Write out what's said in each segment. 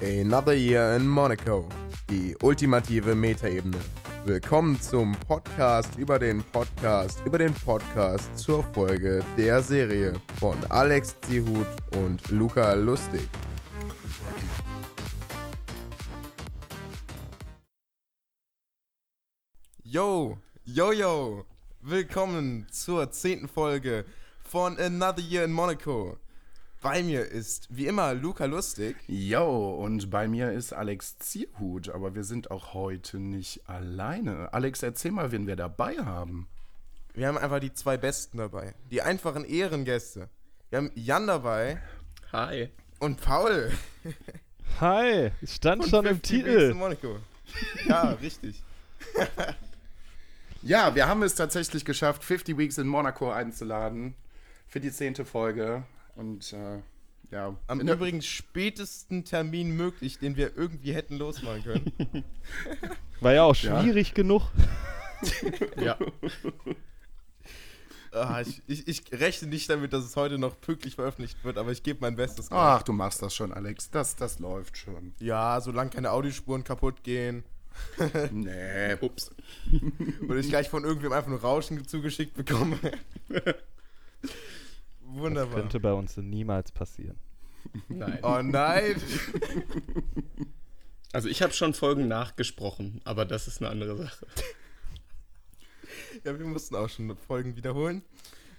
Another Year in Monaco. Die ultimative Metaebene. Willkommen zum Podcast über den Podcast über den Podcast zur Folge der Serie von Alex Zihut und Luca Lustig. Yo, yo, yo. Willkommen zur zehnten Folge von Another Year in Monaco. Bei mir ist wie immer Luca Lustig. Yo, und bei mir ist Alex Zierhut, aber wir sind auch heute nicht alleine. Alex, erzähl mal, wen wir dabei haben. Wir haben einfach die zwei Besten dabei. Die einfachen Ehrengäste. Wir haben Jan dabei Hi. und Paul. Hi, es stand Und schon im 50 Weeks Titel. in Monaco. Ja, richtig. Ja, wir haben es tatsächlich geschafft, 50 Weeks in Monaco einzuladen für die zehnte Folge. Und äh, ja, Am übrigens spätesten Termin möglich, den wir irgendwie hätten losmachen können. War ja auch Ja. schwierig genug. Ja. Ah, ich, ich, ich rechne nicht damit, dass es heute noch pünktlich veröffentlicht wird, aber ich gebe mein Bestes. Ach, du machst das schon, Alex. Das, das läuft schon. Ja, solange keine Audiospuren kaputt gehen Nee. Ups. oder ich gleich von irgendwem einfach nur Rauschen zugeschickt bekomme. Das Wunderbar. könnte bei uns niemals passieren. Nein. Oh nein. Also ich habe schon Folgen nachgesprochen, aber das ist eine andere Sache. Ja, wir mussten auch schon Folgen wiederholen.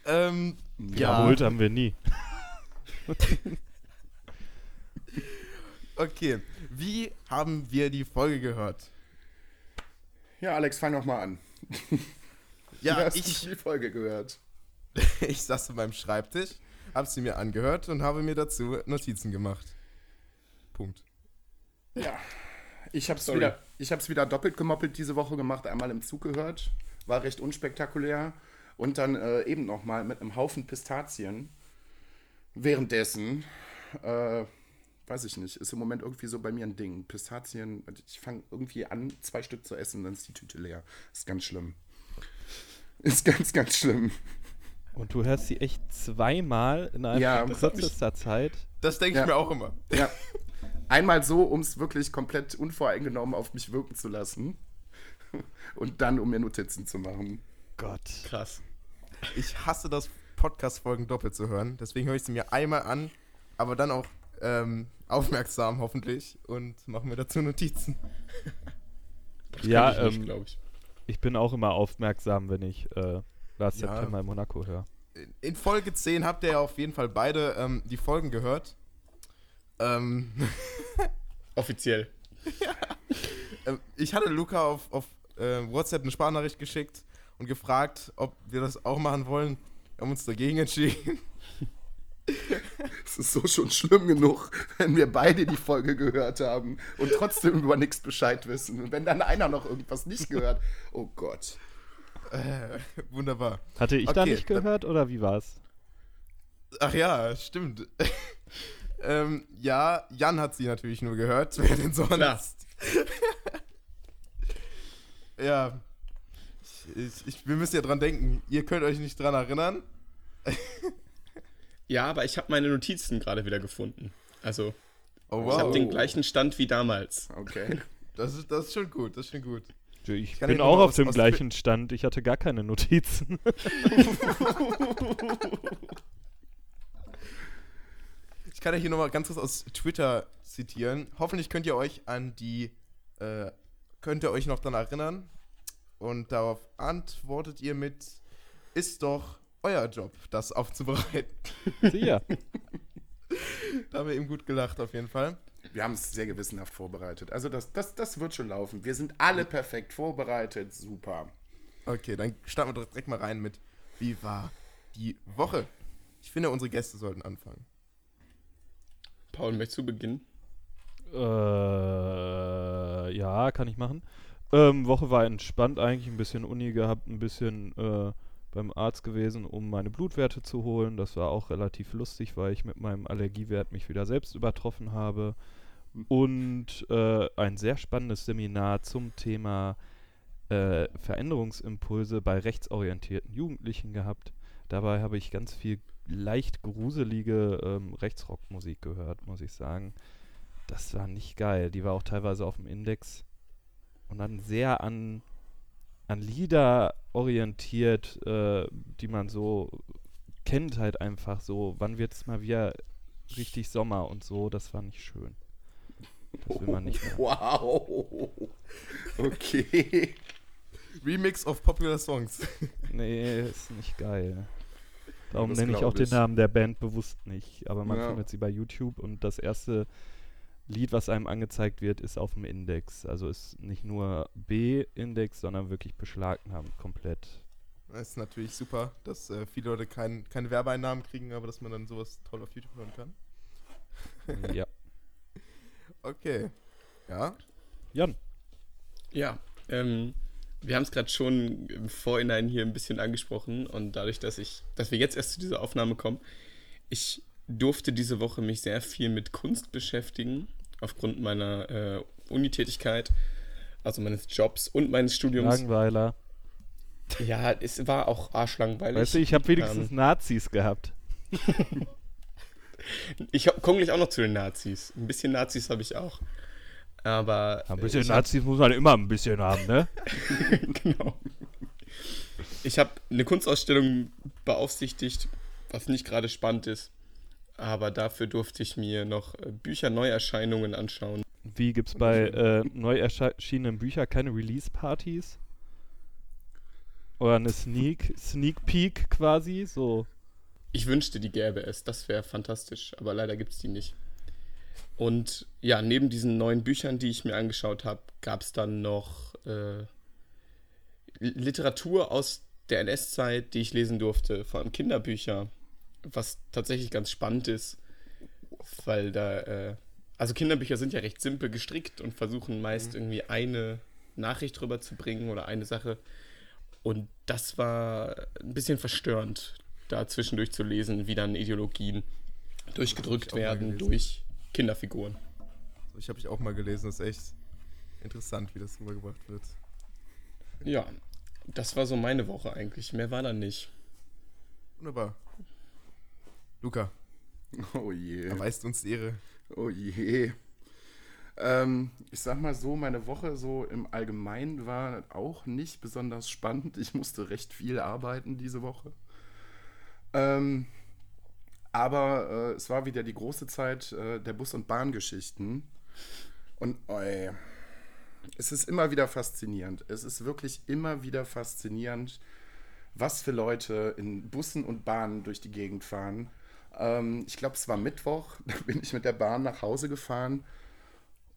Ähm, Wiederholt haben wir nie. okay. Wie haben wir die Folge gehört? Ja, Alex, fang noch mal an. Wie Ja, hast ich, du die Folge gehört? ich saß an meinem Schreibtisch, habe sie mir angehört und habe mir dazu Notizen gemacht. Punkt. Ja. Ich hab's, Sorry. wieder, ich hab's wieder doppelt gemoppelt diese Woche gemacht, einmal im Zug gehört. War recht unspektakulär. Und dann äh, eben noch mal mit einem Haufen Pistazien. Währenddessen, äh, weiß ich nicht, ist im Moment irgendwie so bei mir ein Ding. Pistazien, ich fange irgendwie an, zwei Stück zu essen, dann ist die Tüte leer. Ist ganz schlimm. Ist ganz, ganz schlimm. Und du hörst sie echt zweimal in Ja, einer mich- kürzester Zeit. Das denke ich Ja. mir auch immer. Ja. Einmal so, um es wirklich komplett unvoreingenommen auf mich wirken zu lassen. Und dann, um mir Notizen zu machen. Gott. Krass. Ich hasse das, Podcast-Folgen doppelt zu hören. Deswegen höre ich sie mir einmal an, aber dann auch ähm, aufmerksam hoffentlich und mache mir dazu Notizen. Ja, ich nicht, ähm, glaube ich. Ich bin auch immer aufmerksam, wenn ich äh, Ja. September in Monaco höre. In- Folge 10 habt ihr ja auf jeden Fall beide ähm, die Folgen gehört. Ähm, Offiziell. ähm, ich hatte Luca auf, auf äh, WhatsApp eine Sprachnachricht geschickt und gefragt, ob wir das auch machen wollen. Wir haben uns dagegen entschieden. Es ist so schon schlimm genug, wenn wir beide die Folge gehört haben und trotzdem über nichts Bescheid wissen. Und wenn dann einer noch irgendwas nicht gehört, oh Gott. Äh, wunderbar. Hatte ich da Okay, nicht dann- gehört oder wie war's? Ach ja, stimmt. ähm, ja, Jan hat sie natürlich nur gehört. Wer denn sonst? Klar. ja. Ich, ich, ich, wir müssen ja dran denken. Ihr könnt euch nicht dran erinnern. Ja, aber ich habe meine Notizen gerade wieder gefunden. Also, Oh ich habe wow. den gleichen Stand wie damals. Okay. Das ist, das ist schon gut, das ist schon gut. Ich kann bin auch auf aus- dem aus gleichen Stand. Ich hatte gar keine Notizen. Ich kann ja hier nochmal ganz kurz aus Twitter zitieren. Hoffentlich könnt ihr euch an die, äh, könnt ihr euch noch dran erinnern. Und darauf antwortet ihr mit, ist doch euer Job, das aufzubereiten. Sicher. Da haben wir eben gut gelacht, auf jeden Fall. Wir haben es sehr gewissenhaft vorbereitet. Also das, das, das wird schon laufen. Wir sind alle perfekt vorbereitet. Super. Okay, dann starten wir direkt mal rein mit, wie war die Woche? Ich finde, unsere Gäste sollten anfangen. Paul, möchtest du beginnen? Äh, ja, kann ich machen. Ähm, Woche war entspannt eigentlich, ein bisschen Uni gehabt, ein bisschen äh, beim Arzt gewesen, um meine Blutwerte zu holen. Das war auch relativ lustig, weil ich mit meinem Allergiewert mich wieder selbst übertroffen habe. Und äh, ein sehr spannendes Seminar zum Thema äh, Veränderungsimpulse bei rechtsorientierten Jugendlichen gehabt. Dabei habe ich ganz viel leicht gruselige ähm, Rechtsrockmusik gehört, muss ich sagen. das war nicht geil. Die war auch teilweise auf dem Index und dann sehr an, an Lieder orientiert, äh, die man so kennt halt einfach so. Wann wird es mal wieder richtig Sommer und so? Das war nicht schön. Das will man nicht mehr. Wow. Okay. Remix of Popular Songs. Nee, ist nicht geil. Darum das nenne ich auch den ich. Namen der Band bewusst nicht. Aber man Ja. findet sie bei YouTube und das erste Lied, was einem angezeigt wird, ist auf dem Index. Also ist nicht nur B-Index, sondern wirklich beschlagnahmt komplett. Das ist natürlich super, dass äh, viele Leute kein, keine Werbeeinnahmen kriegen, aber dass man dann sowas toll auf YouTube hören kann. ja. Okay. Ja. Jan, Ja, ähm, wir haben es gerade schon im Vorhinein hier ein bisschen angesprochen und dadurch, dass ich, dass wir jetzt erst zu dieser Aufnahme kommen, ich durfte diese Woche mich sehr viel mit Kunst beschäftigen, aufgrund meiner äh, Unitätigkeit, also meines Jobs und meines Studiums. Langweiler. Ja, es war auch arschlangweilig. Weißt du, ich habe wenigstens Ähm, Nazis gehabt. Ich komme gleich auch noch zu den Nazis. Ein bisschen Nazis habe ich auch. Aber. Ein äh, bisschen ich hab- Nazis muss man immer ein bisschen haben, ne? genau. Ich habe eine Kunstausstellung beaufsichtigt, was nicht gerade spannend ist. Aber dafür durfte ich mir noch äh, Bücher Neuerscheinungen anschauen. Wie gibt's bei äh, neu erschienenen Büchern keine Release-Partys? Oder eine Sneak, Sneak Peek quasi? So. Ich wünschte, die gäbe es. Das wäre fantastisch. Aber leider gibt es die nicht. Und ja, neben diesen neuen Büchern, die ich mir angeschaut habe, gab es dann noch äh, Literatur aus der NS-Zeit, die ich lesen durfte, vor allem Kinderbücher, was tatsächlich ganz spannend ist, weil da, äh, also Kinderbücher sind ja recht simpel gestrickt und versuchen meist irgendwie eine Nachricht rüberzubringen oder eine Sache. Und das war ein bisschen verstörend, da zwischendurch zu lesen, wie dann Ideologien durchgedrückt werden durch Kinderfiguren. So, ich habe ich auch mal gelesen, das ist echt interessant, wie das rübergebracht wird. Ja, das war so meine Woche eigentlich. Mehr war da nicht. Wunderbar. Luca, Oh je. erweist uns die Ehre. Oh je. Ähm, ich sag mal so, meine Woche so im Allgemeinen war auch nicht besonders spannend. Ich musste recht viel arbeiten diese Woche. Ähm, aber äh, es war wieder die große Zeit äh, der Bus- und Bahngeschichten. Und oi, es ist immer wieder faszinierend. Es ist wirklich immer wieder faszinierend, was für Leute in Bussen und Bahnen durch die Gegend fahren. Ähm, ich glaube, es war Mittwoch, da bin ich mit der Bahn nach Hause gefahren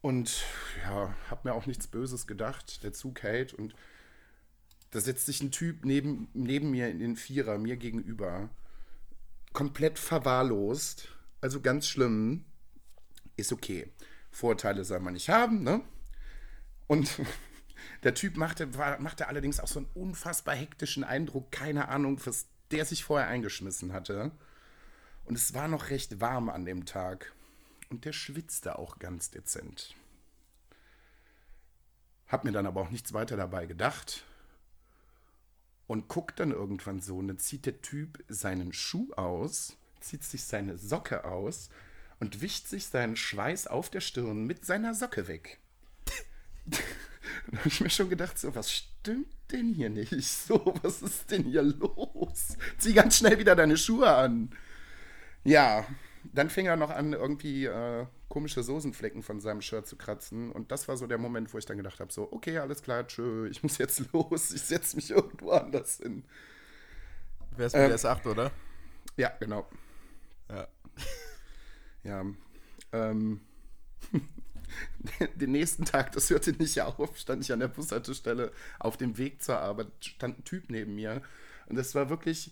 und ja, habe mir auch nichts Böses gedacht. Der Zug hält und da setzt sich ein Typ neben, neben mir in den Vierer, mir gegenüber. Komplett verwahrlost. Also ganz schlimm. Ist okay. Vorteile soll man nicht haben, ne? Und der Typ machte, war, machte allerdings auch so einen unfassbar hektischen Eindruck. Keine Ahnung, was der sich vorher eingeschmissen hatte. Und es war noch recht warm an dem Tag. Und der schwitzte auch ganz dezent. Hab mir dann aber auch nichts weiter dabei gedacht. Und guckt dann irgendwann so, und dann zieht der Typ seinen Schuh aus, zieht sich seine Socke aus und wischt sich seinen Schweiß auf der Stirn mit seiner Socke weg. da habe ich mir schon gedacht, so, was stimmt denn hier nicht? So, was ist denn hier los? Zieh ganz schnell wieder deine Schuhe an. Ja, dann fing er noch an, irgendwie äh, komische Soßenflecken von seinem Shirt zu kratzen. Und das war so der Moment, wo ich dann gedacht habe: so, okay, alles klar, tschö, ich muss jetzt los, ich setze mich irgendwo anders hin. Wer ist mit Ähm. der S8, oder? Ja, genau. Ja. Ja. Ähm, den nächsten Tag, das hörte nicht auf, stand ich an der Bushaltestelle auf dem Weg zur Arbeit, stand ein Typ neben mir. Und das war wirklich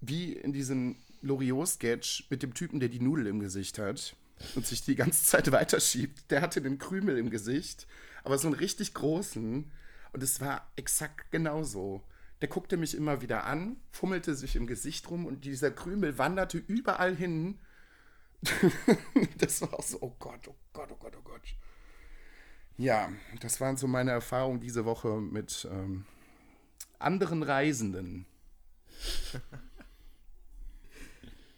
wie in diesem Loriot-Sketch mit dem Typen, der die Nudel im Gesicht hat und sich die ganze Zeit weiterschiebt. Der hatte den Krümel im Gesicht, aber so einen richtig großen. Und es war exakt genauso. Der guckte mich immer wieder an, fummelte sich im Gesicht rum und dieser Krümel wanderte überall hin. das war auch so, oh Gott, oh Gott, oh Gott, oh Gott. Ja, das waren so meine Erfahrungen diese Woche mit ähm, anderen Reisenden.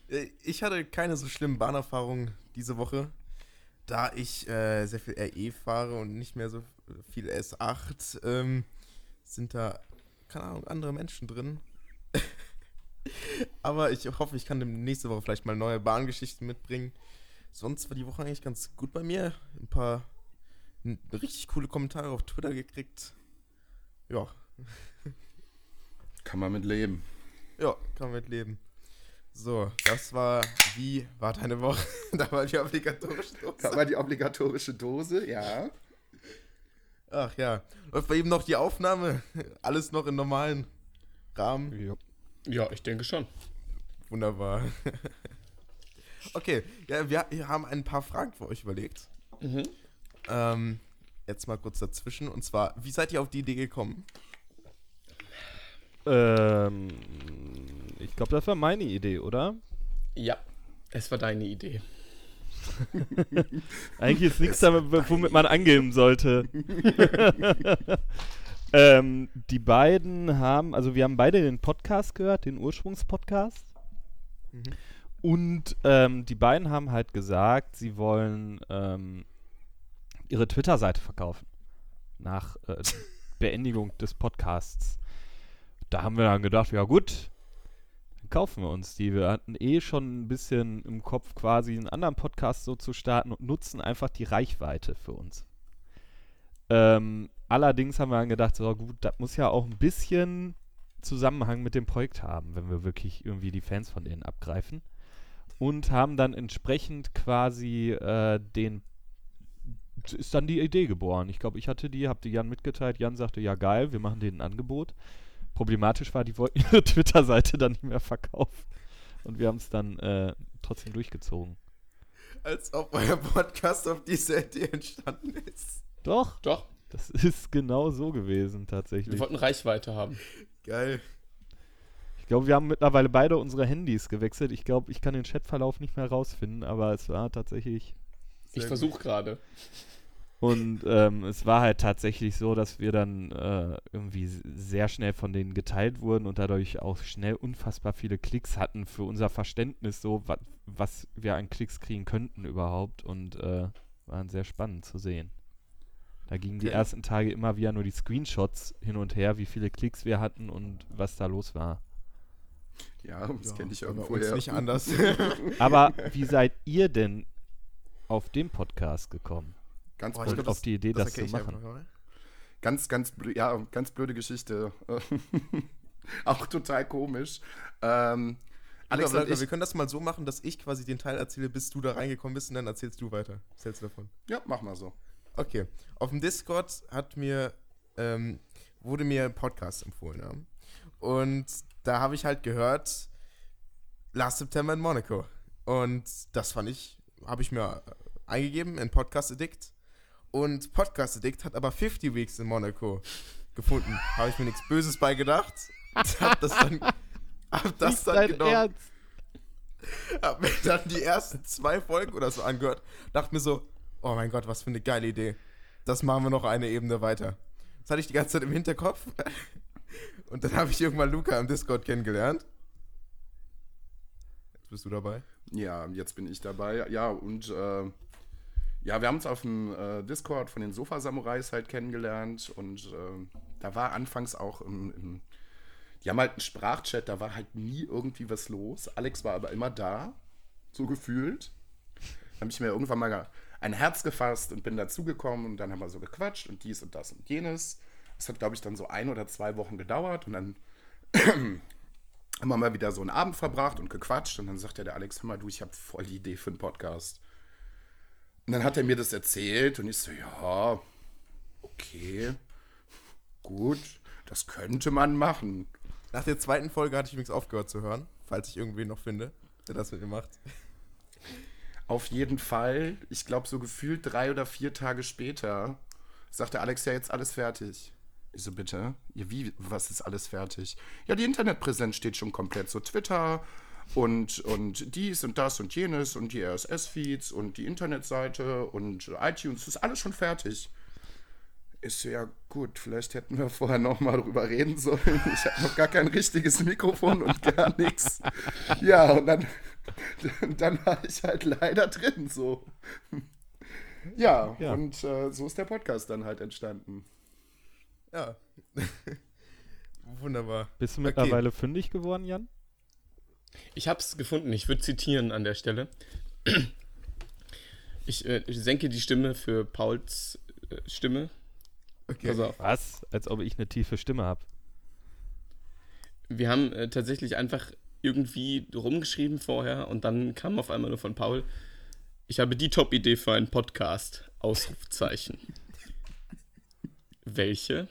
Äh, Ich hatte keine so schlimmen Bahnerfahrungen diese Woche. da ich äh, sehr viel RE fahre und nicht mehr so viel S8, ähm, sind da, keine Ahnung, andere Menschen drin. Aber ich hoffe, ich kann nächste Woche vielleicht mal neue Bahngeschichten mitbringen. Sonst war die Woche eigentlich ganz gut bei mir. Ein paar richtig coole Kommentare auf Twitter gekriegt. Ja, Kann man mit leben. ja, kann man mit leben. So, das war, wie war deine Woche? da war die obligatorische Da Dose. war die obligatorische Dose, ja. Ach ja, läuft bei ihm noch die Aufnahme? Alles noch in normalen Rahmen? Ja. Ja, ich denke schon. Wunderbar. okay, ja, wir, wir haben ein paar Fragen für euch überlegt. Mhm. Ähm, jetzt mal kurz dazwischen. Und zwar, wie seid ihr auf die Idee gekommen? Ähm, ich glaube, das war meine Idee, oder? Ja, es war deine Idee. Eigentlich ist nichts damit, womit man angeben sollte. ähm, die beiden haben, also wir haben beide den Podcast gehört, den Ursprungspodcast. Mhm. Und ähm, die beiden haben halt gesagt, sie wollen ähm, ihre Twitter-Seite verkaufen. Nach äh, Beendigung des Podcasts. Da haben wir dann gedacht, ja gut, dann kaufen wir uns die. Wir hatten eh schon ein bisschen im Kopf quasi einen anderen Podcast so zu starten und nutzen einfach die Reichweite für uns. Ähm, allerdings haben wir dann gedacht, so gut, das muss ja auch ein bisschen Zusammenhang mit dem Projekt haben, wenn wir wirklich irgendwie die Fans von denen abgreifen. Und haben dann entsprechend quasi äh, den ist dann die Idee geboren. Ich glaube, ich hatte die, habe die Jan mitgeteilt. Jan sagte, ja geil, wir machen denen ein Angebot. Problematisch war, die wollten ihre Twitter-Seite dann nicht mehr verkaufen. Und wir haben es dann äh, trotzdem durchgezogen. Als ob euer Podcast auf diese Idee entstanden ist. Doch, Doch, das ist genau so gewesen wir tatsächlich. wollten Reichweite haben. Geil. Ich glaube, wir haben mittlerweile beide unsere Handys gewechselt. Ich glaube, ich kann den Chatverlauf nicht mehr rausfinden, aber es war tatsächlich Ich versuche gerade. Und ähm, es war halt tatsächlich so, dass wir dann äh, irgendwie sehr schnell von denen geteilt wurden und dadurch auch schnell unfassbar viele Klicks hatten für unser Verständnis, so wa was wir an Klicks kriegen könnten überhaupt. Und äh, waren sehr spannend zu sehen. Da gingen die ersten Tage immer wieder nur die Screenshots hin und her, wie viele Klicks wir hatten und was da los war. Ja, das kenne ich irgendwo uns her. nicht anders. Aber wie seid ihr denn auf den Podcast gekommen? Ganz, Boah, blöd, glaub, auf die Idee, das, erkläre zu ich machen? einfach ganz, ganz, blö ja, ganz blöde Geschichte. Auch total komisch. Ähm, Alex Alex, ich, wir können das mal so machen, dass ich quasi den Teil erzähle, bis du da reingekommen bist und dann erzählst du weiter. Was hältst du davon? ja, mach mal so. Okay. Auf dem Discord hat mir, ähm, wurde mir ein Podcast empfohlen. Ja? Und da habe ich halt gehört, Last September in Monaco. Und das fand ich, habe ich mir eingegeben in Podcast Addict. Und Podcast Addict hat aber 50 Weeks in Monaco gefunden. habe ich mir nichts Böses bei gedacht. Hab das dann, hab das dann dein genommen Ernst? hab mir dann die ersten zwei Folgen oder so angehört, dachte mir so, oh mein Gott, was für eine geile Idee. Das machen wir noch eine Ebene weiter. Das hatte ich die ganze Zeit im Hinterkopf. Und dann habe ich irgendwann Luca im Discord kennengelernt. Jetzt bist du dabei. Ja, jetzt bin ich dabei. Ja, und äh, ja, wir haben uns auf dem äh, Discord von den Sofa-Samurais halt kennengelernt und äh, da war anfangs auch im, im, die haben halt einen Sprachchat, da war halt nie irgendwie was los. Alex war aber immer da, so gefühlt. Dann habe ich mir irgendwann mal ein Herz gefasst und bin dazugekommen und dann haben wir so gequatscht und dies und das und jenes. Das hat, glaube ich, dann so ein oder zwei Wochen gedauert und dann haben wir mal wieder so einen Abend verbracht und gequatscht und dann sagt ja der Alex, hör mal du, ich habe voll die Idee für einen Podcast. Und dann hat er mir das erzählt und ich so, ja, okay, gut, das könnte man machen. Nach der zweiten Folge hatte ich übrigens aufgehört zu hören, falls ich irgendwen noch finde, der das mit mir macht. Auf jeden Fall, ich glaube so gefühlt drei oder vier Tage später, sagt der Alex ja jetzt alles fertig. Ich so, bitte? Ja, wie, was ist alles fertig? Ja, die Internetpräsenz steht schon komplett. So Twitter und, und dies und das und jenes und die RSS-Feeds und die Internetseite und iTunes, das ist alles schon fertig. Ist ja gut, vielleicht hätten wir vorher noch mal drüber reden sollen. Ich habe noch gar kein richtiges Mikrofon und gar nichts. Ja, und dann, dann war ich halt leider drin so. Ja, Ja. und äh, so ist der Podcast dann halt entstanden. Ja. Wunderbar. Bist du Okay. mittlerweile fündig geworden, Jan? Ich habe es gefunden. Ich würde zitieren an der Stelle. Ich, äh, ich senke die Stimme für Pauls äh, Stimme. Okay. Pass auf. Was? Als ob ich eine tiefe Stimme habe. Wir haben äh, tatsächlich einfach irgendwie rumgeschrieben vorher und dann kam auf einmal nur von Paul. Ich habe die Top-Idee für einen Podcast. Ausrufzeichen. Welche?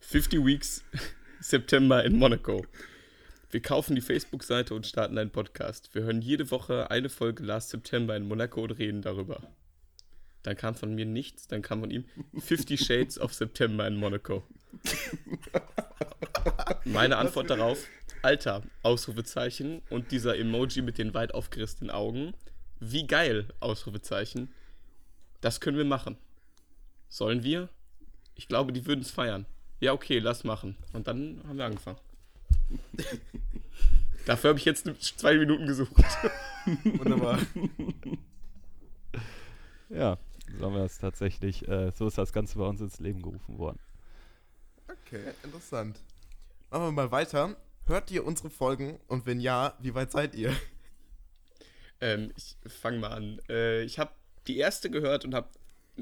50 Weeks September in Monaco. Wir kaufen die Facebook-Seite und starten einen Podcast. Wir hören jede Woche eine Folge Last September in Monaco und reden darüber. Dann kam von mir nichts, dann kam von ihm 50 Shades of September in Monaco. Meine Antwort darauf, Alter, Ausrufezeichen und dieser Emoji mit den weit aufgerissenen Augen. Wie geil, Ausrufezeichen. Das können wir machen. Sollen wir? Ich glaube, die würden es feiern. Ja, okay, lass machen. Und dann haben wir angefangen. Dafür habe ich jetzt zwei Minuten gesucht. Wunderbar. Ja, so haben wir es tatsächlich, äh, so ist das Ganze bei uns ins Leben gerufen worden. Okay, interessant. Machen wir mal weiter. Hört ihr unsere Folgen und wenn ja, wie weit seid ihr? Ähm, ich fange mal an. Äh, ich habe die erste gehört und habe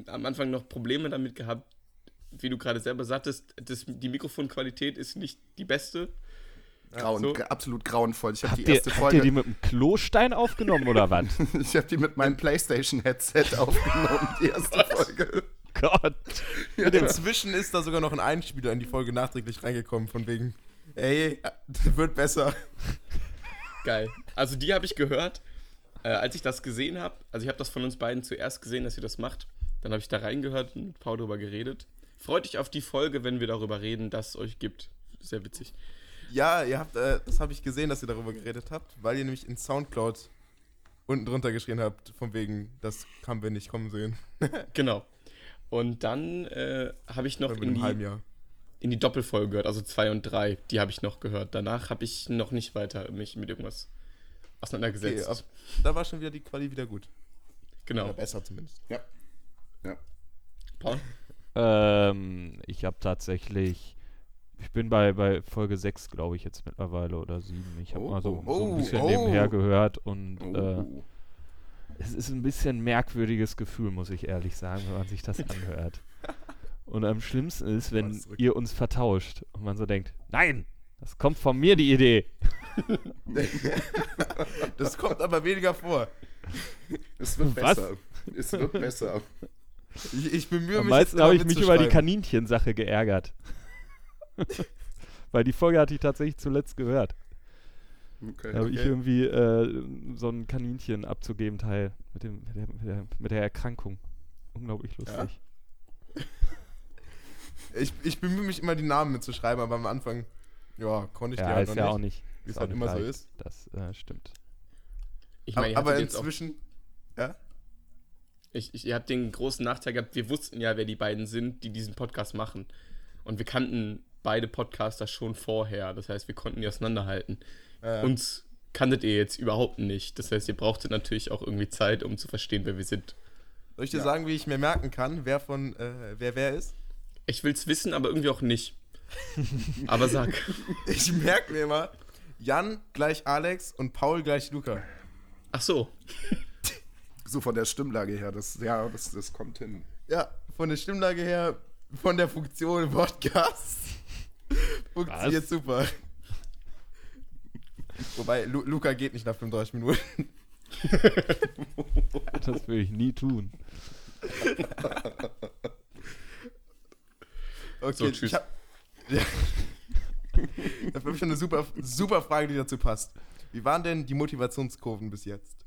am Anfang noch Probleme damit gehabt, wie du gerade selber sagtest, das, die Mikrofonqualität ist nicht die beste. Grauen, so. absolut grauenvoll. Ich habe Habt die ihr, erste habt Folge. ihr die mit dem Klostein aufgenommen oder was? ich habe die mit meinem PlayStation-Headset aufgenommen, die erste Folge. Gott. Und inzwischen ist da sogar noch ein Einspieler in die Folge nachträglich reingekommen, von wegen, ey, wird besser. Geil. Also die habe ich gehört, äh, als ich das gesehen habe. Also ich habe das von uns beiden zuerst gesehen, dass ihr das macht. Dann habe ich da reingehört und mit Paul darüber geredet. Freut euch auf die Folge, wenn wir darüber reden, dass es euch gibt. Sehr witzig. Ja, ihr habt, äh, das habe ich gesehen, dass ihr darüber geredet habt, weil ihr nämlich in Soundcloud unten drunter geschrien habt, von wegen, das haben wir nicht kommen sehen. Genau. Und dann äh, habe ich noch in die, in die Doppelfolge gehört, also zwei und drei. Die habe ich noch gehört. Danach habe ich noch nicht weiter mich mit irgendwas Okay, auseinandergesetzt. ab, da war schon wieder die Quali wieder gut. genau. Oder besser zumindest. Ja. Ja. Paul? Ähm, ich habe tatsächlich, ich bin bei, bei Folge 6, glaube ich, jetzt mittlerweile oder 7. Ich habe Oh, mal so, oh, so ein bisschen oh. nebenher gehört und äh, Oh. es ist ein bisschen merkwürdiges Gefühl, muss ich ehrlich sagen, wenn man sich das anhört. Und am schlimmsten ist, wenn ihr uns vertauscht und man so denkt, nein, das kommt von mir die Idee. Das kommt aber weniger vor. Es wird Was? besser. Es wird besser. Ich, ich bemühe Am mich. meisten jetzt habe ich mich über die. Kaninchensache geärgert. Weil die Folge hatte ich tatsächlich zuletzt gehört. Okay. Da habe ich Okay. irgendwie äh, so ein Kaninchen abzugeben Teil mit, dem, mit, der, mit, der, mit der Erkrankung. Unglaublich lustig. Ich, ich bemühe mich immer, die Namen mitzuschreiben, aber am Anfang, ja, konnte ich Ja, die halt ist noch ja auch nicht. nicht. wie es halt immer nicht so leicht. ist. Das äh, stimmt. Ich meine, ihr aber auch inzwischen, ja? Ich, ich, ihr habt den großen Nachteil gehabt, wir wussten ja, wer die beiden sind, die diesen Podcast machen. Und wir kannten beide Podcaster schon vorher. Das heißt, wir konnten die auseinanderhalten. Äh, Uns kanntet ihr jetzt überhaupt nicht. Das heißt, ihr brauchtet natürlich auch irgendwie Zeit, um zu verstehen, wer wir sind. soll ich dir Ja. sagen, wie ich mir merken kann, wer von, äh, wer wer ist? Ich will's wissen, aber irgendwie auch nicht. aber sag. Ich merke mir immer, Jan gleich Alex und Paul gleich Luca. Ach so. So von der Stimmlage her, das, ja, das, das kommt hin. Ja, von der Stimmlage her, von der Funktion Podcast. Funktioniert Was? super. Wobei, Lu Luca geht nicht nach 35 Minuten. Das will ich nie tun. Okay, So, tschüss. Ich hab, ja. Habe ich schon eine super, super Frage, die dazu passt. Wie waren denn die Motivationskurven bis jetzt?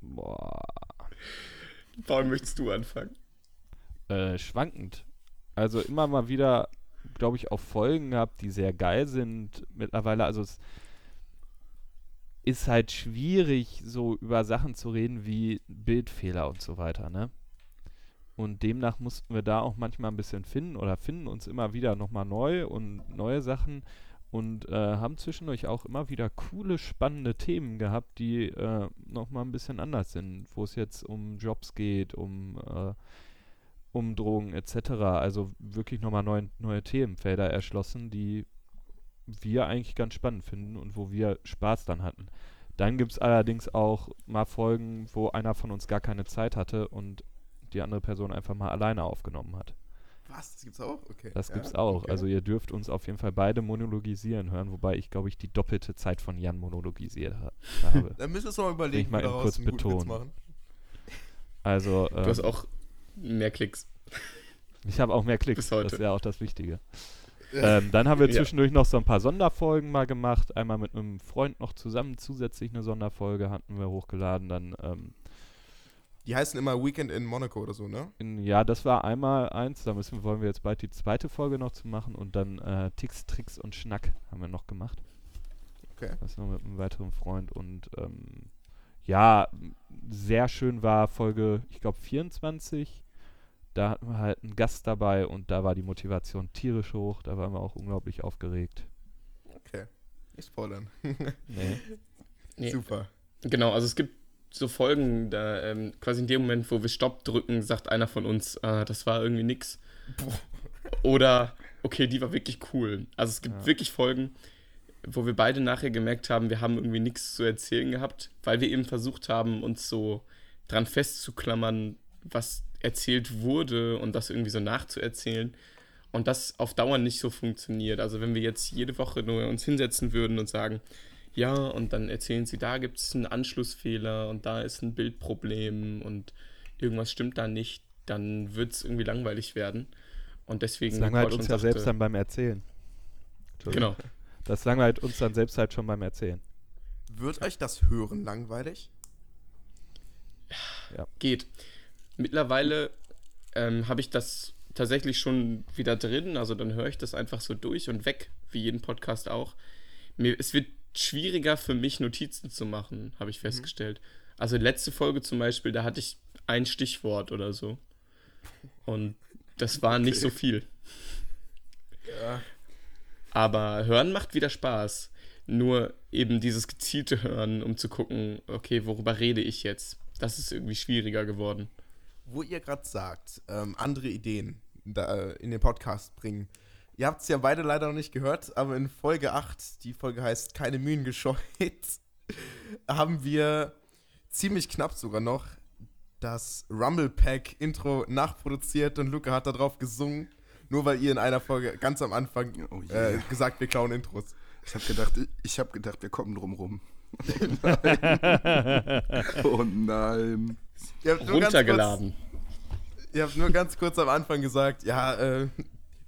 Boah. Paul, möchtest du anfangen? Äh, schwankend. Also immer mal wieder, glaube ich, auch Folgen gehabt, die sehr geil sind. Mittlerweile, also es ist halt schwierig, so über Sachen zu reden wie Bildfehler und so weiter, ne? Und demnach mussten wir da auch manchmal ein bisschen finden oder finden uns immer wieder nochmal neu und neue Sachen. und äh, haben zwischendurch auch immer wieder coole, spannende Themen gehabt, die äh, nochmal ein bisschen anders sind, wo es jetzt um Jobs geht, um, äh, um Drogen etc. Also wirklich nochmal neue, neue Themenfelder erschlossen, die wir eigentlich ganz spannend finden und wo wir Spaß dann hatten. Dann gibt es allerdings auch mal Folgen, wo einer von uns gar keine Zeit hatte und die andere Person einfach mal alleine aufgenommen hat. Was? Das gibt's auch? Okay. Das ja, gibt's auch. okay. Also ihr dürft uns auf jeden Fall beide monologisieren hören, wobei ich glaube ich die doppelte Zeit von Jan monologisiert ha habe. Dann müssen wir es mal überlegen, ich mal kurz einen guten Witz betonen. machen. Also Du hast ähm, auch mehr Klicks. ich habe auch mehr Klicks. bis heute. Das ist ja auch das Wichtige. Ähm, dann haben wir Ja. zwischendurch noch so ein paar Sonderfolgen mal gemacht. Einmal mit einem Freund noch zusammen zusätzlich eine Sonderfolge hatten wir hochgeladen. Dann ähm, Die heißen immer Weekend in Monaco oder so, ne? in, ja, das war einmal eins. Da müssen wollen wir jetzt bald die zweite Folge noch zu machen und dann äh, Ticks, Tricks und Schnack haben wir noch gemacht. Okay. Das noch mit einem weiteren Freund und ähm, ja, sehr schön war Folge, ich glaube 24. Da hatten wir halt einen Gast dabei und da war die Motivation tierisch hoch. Da waren wir auch unglaublich aufgeregt. Okay. Nicht spoilern. Nee. Nee. Super. Genau, also es gibt so Folgen, da ähm, quasi in dem Moment, wo wir Stopp drücken, sagt einer von uns, ah, das war irgendwie nix. Oder, okay, die war wirklich cool. Also es gibt Ja. wirklich Folgen, wo wir beide nachher gemerkt haben, wir haben irgendwie nichts zu erzählen gehabt, weil wir eben versucht haben, uns so dran festzuklammern, was erzählt wurde und das irgendwie so nachzuerzählen. Und das auf Dauer nicht so funktioniert. Also wenn wir jetzt jede Woche nur uns hinsetzen würden und sagen, ja, und dann erzählen sie, da gibt es einen Anschlussfehler und da ist ein Bildproblem und irgendwas stimmt da nicht, dann wird es irgendwie langweilig werden. Und deswegen, Das langweilt uns ja selbst sagte- dann beim Erzählen. Genau. Das langweilt uns dann selbst halt schon beim Erzählen. Wird euch das Hören langweilig? geht. Mittlerweile ähm, habe ich das tatsächlich schon wieder drin, also dann höre ich das einfach so durch und weg, wie jeden Podcast auch. Mir, es wird schwieriger für mich, Notizen zu machen, habe ich festgestellt. Also letzte Folge zum Beispiel, da hatte ich ein Stichwort oder so. Und das war nicht so viel. Ja. Aber hören macht wieder Spaß. Nur eben dieses gezielte Hören, um zu gucken, okay, worüber rede ich jetzt? Das ist irgendwie schwieriger geworden. Wo ihr gerade sagt, ähm, andere Ideen da, äh, in den Podcast bringen. Ihr habt es ja beide leider noch nicht gehört, aber in Folge 8, die Folge heißt Keine Mühen gescheut, haben wir ziemlich knapp sogar noch das Rumble Pack Intro nachproduziert und Luca hat da drauf gesungen, nur weil ihr in einer Folge ganz am Anfang Oh äh, yeah. gesagt, wir klauen Intros. Ich habe gedacht, ich habe gedacht, wir kommen drum rum. nein. Oh nein. Ihr habt nur ganz Runtergeladen. Kurz, ihr habt nur ganz kurz am Anfang gesagt, ja, äh,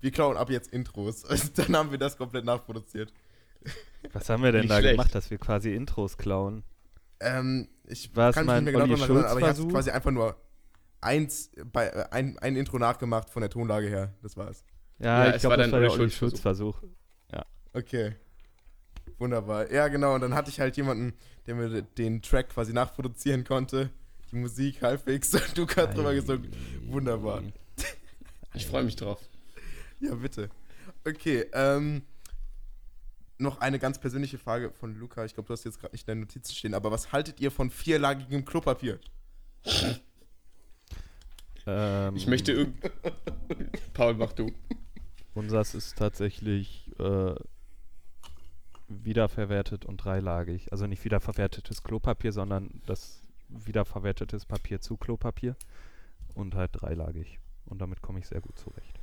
wir klauen ab jetzt Intros. Dann haben wir das komplett nachproduziert. Was haben wir denn Nicht da schlecht. gemacht, dass wir quasi Intros klauen? Ähm, ich War es kann mich mein nicht mehr genau daran erinnern, aber ich habe quasi einfach nur eins, bei, äh, ein, ein Intro nachgemacht von der Tonlage her. Das war's. Ja, Ja, ich glaube, war das war der Olli Schulz-Versuch. Schulz-Versuch. Okay. Wunderbar. Ja, genau. Und dann hatte ich halt jemanden, der mir den Track quasi nachproduzieren konnte. Die Musik halbwegs. Und du hast drüber gesungen. Wunderbar. Ich freue mich drauf. Ja, bitte. Okay, ähm, noch eine ganz persönliche Frage von Luca. Ich glaube, du hast jetzt gerade nicht in deinen Notizen stehen, aber was haltet ihr von vierlagigem Klopapier? Ähm, Ich möchte irgend. Paul, mach du. Unseres ist tatsächlich äh, wiederverwertet und dreilagig. Also nicht wiederverwertetes Klopapier, sondern das wiederverwertetes Papier zu Klopapier und halt dreilagig. Und damit komme ich sehr gut zurecht.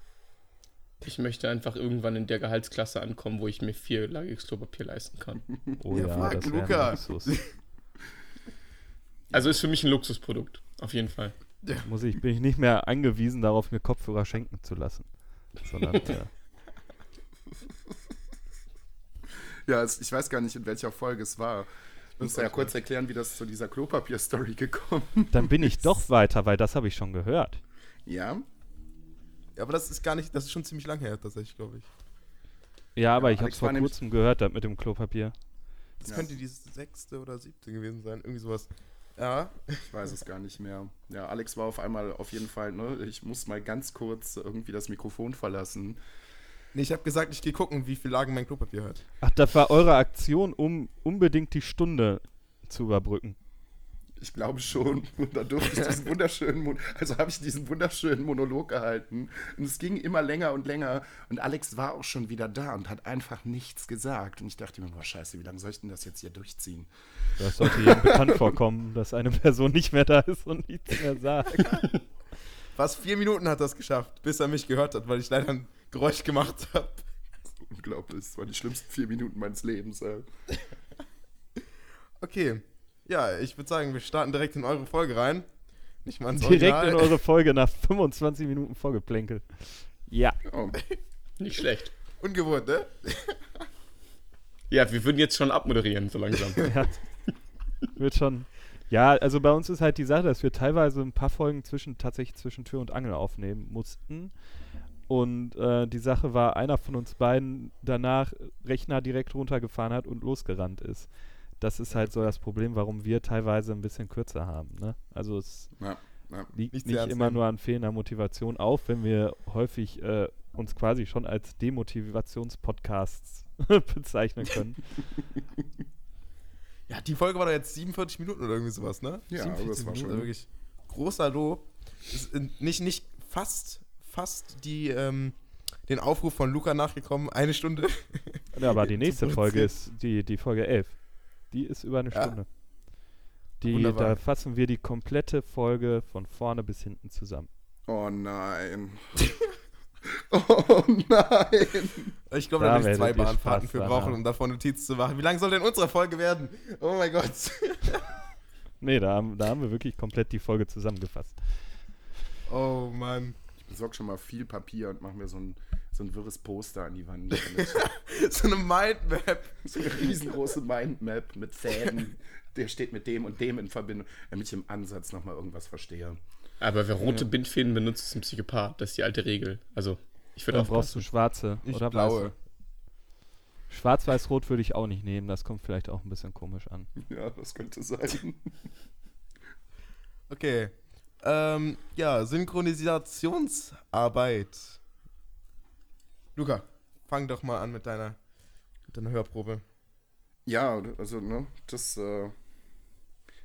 Ich möchte einfach irgendwann in der Gehaltsklasse ankommen, wo ich mir vierlagiges Klopapier leisten kann. Oh Ja, ja, frag das wäre Luca. ein Luxus. Also ist für mich ein Luxusprodukt. Auf jeden Fall. Muss ich, bin ich nicht mehr angewiesen darauf, mir Kopfhörer schenken zu lassen. Sondern, äh, Ja, es, ich weiß gar nicht, in welcher Folge es war. Müsst ihr ja kurz erklären, wie das zu dieser Klopapier-Story gekommen dann bin ich doch weiter, weil das habe ich schon gehört. Ja? Ja, aber das ist gar nicht, das ist schon ziemlich lang her, tatsächlich, glaube ich. Ja, aber Ja, ich habe es vor kurzem gehört, das mit dem Klopapier. Das Ja. könnte die sechste oder siebte gewesen sein, irgendwie sowas. Ja, Ich weiß es gar nicht mehr. Ja, Alex war auf einmal auf jeden Fall, ne, ich muss mal ganz kurz irgendwie das Mikrofon verlassen. Nee, ich habe gesagt, ich gehe gucken, wie viel Lagen mein Klopapier hat. Ach, das war eure Aktion, um unbedingt die Stunde zu überbrücken. Ich glaube schon. Und da durfte ich diesen wunderschönen, Mon also habe ich diesen wunderschönen Monolog gehalten. Und es ging immer länger und länger. Und Alex war auch schon wieder da und hat einfach nichts gesagt. Und ich dachte mir, boah, scheiße, wie lange soll ich denn das jetzt hier durchziehen? Das sollte jedem bekannt vorkommen, dass eine Person nicht mehr da ist und nichts mehr sagt. Fast vier Minuten hat das geschafft, bis er mich gehört hat, weil ich leider Geräusch gemacht habe. Unglaublich. Das waren die schlimmsten vier Minuten meines Lebens. Ey. Okay. Ja, ich würde sagen, wir starten direkt in eure Folge rein. Nicht mal ins Direkt Original. in eure Folge nach 25 Minuten Vorgeplänkel. Ja. Oh, Nicht schlecht. Ungewohnt, ne? Ja, wir würden jetzt schon abmoderieren, so langsam. ja. Wird schon. Ja, also bei uns ist halt die Sache, dass wir teilweise ein paar Folgen zwischen tatsächlich zwischen Tür und Angel aufnehmen mussten. Und äh, die Sache war, einer von uns beiden danach Rechner direkt runtergefahren hat und losgerannt ist. Das ist halt so das Problem, warum wir teilweise ein bisschen kürzer haben. Ne? Also es ja, ja. liegt Nicht immer nehmen. nur an fehlender Motivation auf, wenn wir häufig äh, uns quasi schon als Demotivationspodcasts bezeichnen können. Ja, die Folge war doch jetzt 47 Minuten oder irgendwie sowas, ne? Ja, 47 aber das war schon- also wirklich großer Lob. Ist nicht, nicht fast, fast die, ähm, den Aufruf von Luca nachgekommen, eine Stunde. Ja, aber die nächste Folge ist die, die Folge 11. Die ist über eine Ja. Stunde. Die, Wunderbar. da fassen wir die komplette Folge von vorne bis hinten zusammen. oh nein. oh nein. Ich glaube, Da werde ich zwei Bahnfahrten für brauchen, haben. um davon Notizen zu machen. Wie lang soll denn unsere Folge werden? Oh mein Gott. Nee, da haben, da haben wir wirklich komplett die Folge zusammengefasst. Oh Mann. Ich besorge schon mal viel Papier und mache mir so ein, so ein wirres Poster an die Wand. So eine Mindmap. so eine riesengroße Mindmap mit Fäden. Der steht mit dem und dem in Verbindung, damit ich im Ansatz nochmal irgendwas verstehe. Aber wer rote Bindfäden benutzt, ist ein Psychopath. Das ist die alte Regel. Also, ich würde Dann brauchst du schwarze Ich oder blaue. weiße. Schwarz-Weiß-Rot würde ich auch nicht nehmen, das kommt vielleicht auch ein bisschen komisch an. Ja, das könnte sein. Okay. Ähm, ja, Synchronisationsarbeit. Luca, fang doch mal an mit deiner, mit deiner Hörprobe. Ja, also, ne, das, äh,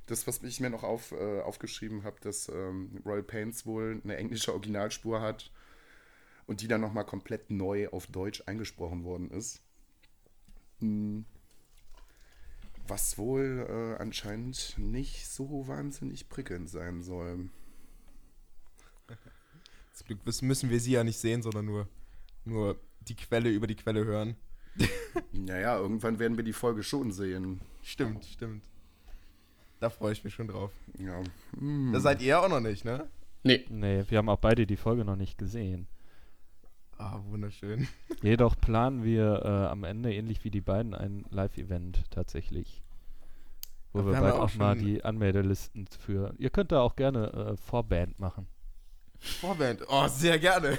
das, was ich mir noch auf, äh, aufgeschrieben habe, dass ähm, Royal Pains wohl eine englische Originalspur hat und die dann nochmal komplett neu auf Deutsch eingesprochen worden ist. Hm. Was wohl äh, anscheinend nicht so wahnsinnig prickelnd sein soll. Zum Glück wissen- müssen wir sie ja nicht sehen, sondern nur, nur die Quelle über die Quelle hören. Naja, irgendwann werden wir die Folge schon sehen. Stimmt, stimmt. Da freue ich mich schon drauf. Ja. Hm. Da seid ihr auch noch nicht, ne? Nee, Nee, wir haben auch beide die Folge noch nicht gesehen. Ah, wunderschön. Jedoch planen wir äh, am Ende, ähnlich wie die beiden, ein Live-Event tatsächlich. Wo Ach, wir, wir bald auch auch mal die Anmeldelisten für. Ihr könnt da auch gerne äh, Vorband machen. Vorband. Oh, sehr gerne.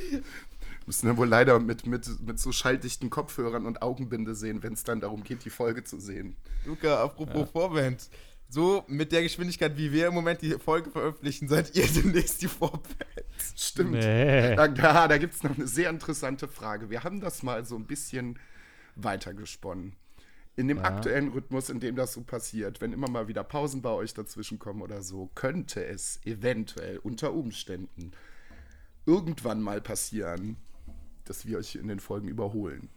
Müssen wir wohl leider mit, mit, mit so schalldichten Kopfhörern und Augenbinde sehen, wenn es dann darum geht, die Folge zu sehen. Luca, apropos Vorband. So mit der Geschwindigkeit, wie wir im Moment die Folge veröffentlichen, seid ihr demnächst die Vorband. Stimmt. Nee. Da, da, da gibt es noch eine sehr interessante Frage. Wir haben das mal so ein bisschen weitergesponnen. In dem Ja. aktuellen Rhythmus, in dem das so passiert, wenn immer mal wieder Pausen bei euch dazwischen kommen oder so, könnte es eventuell unter Umständen irgendwann mal passieren, dass wir euch in den Folgen überholen.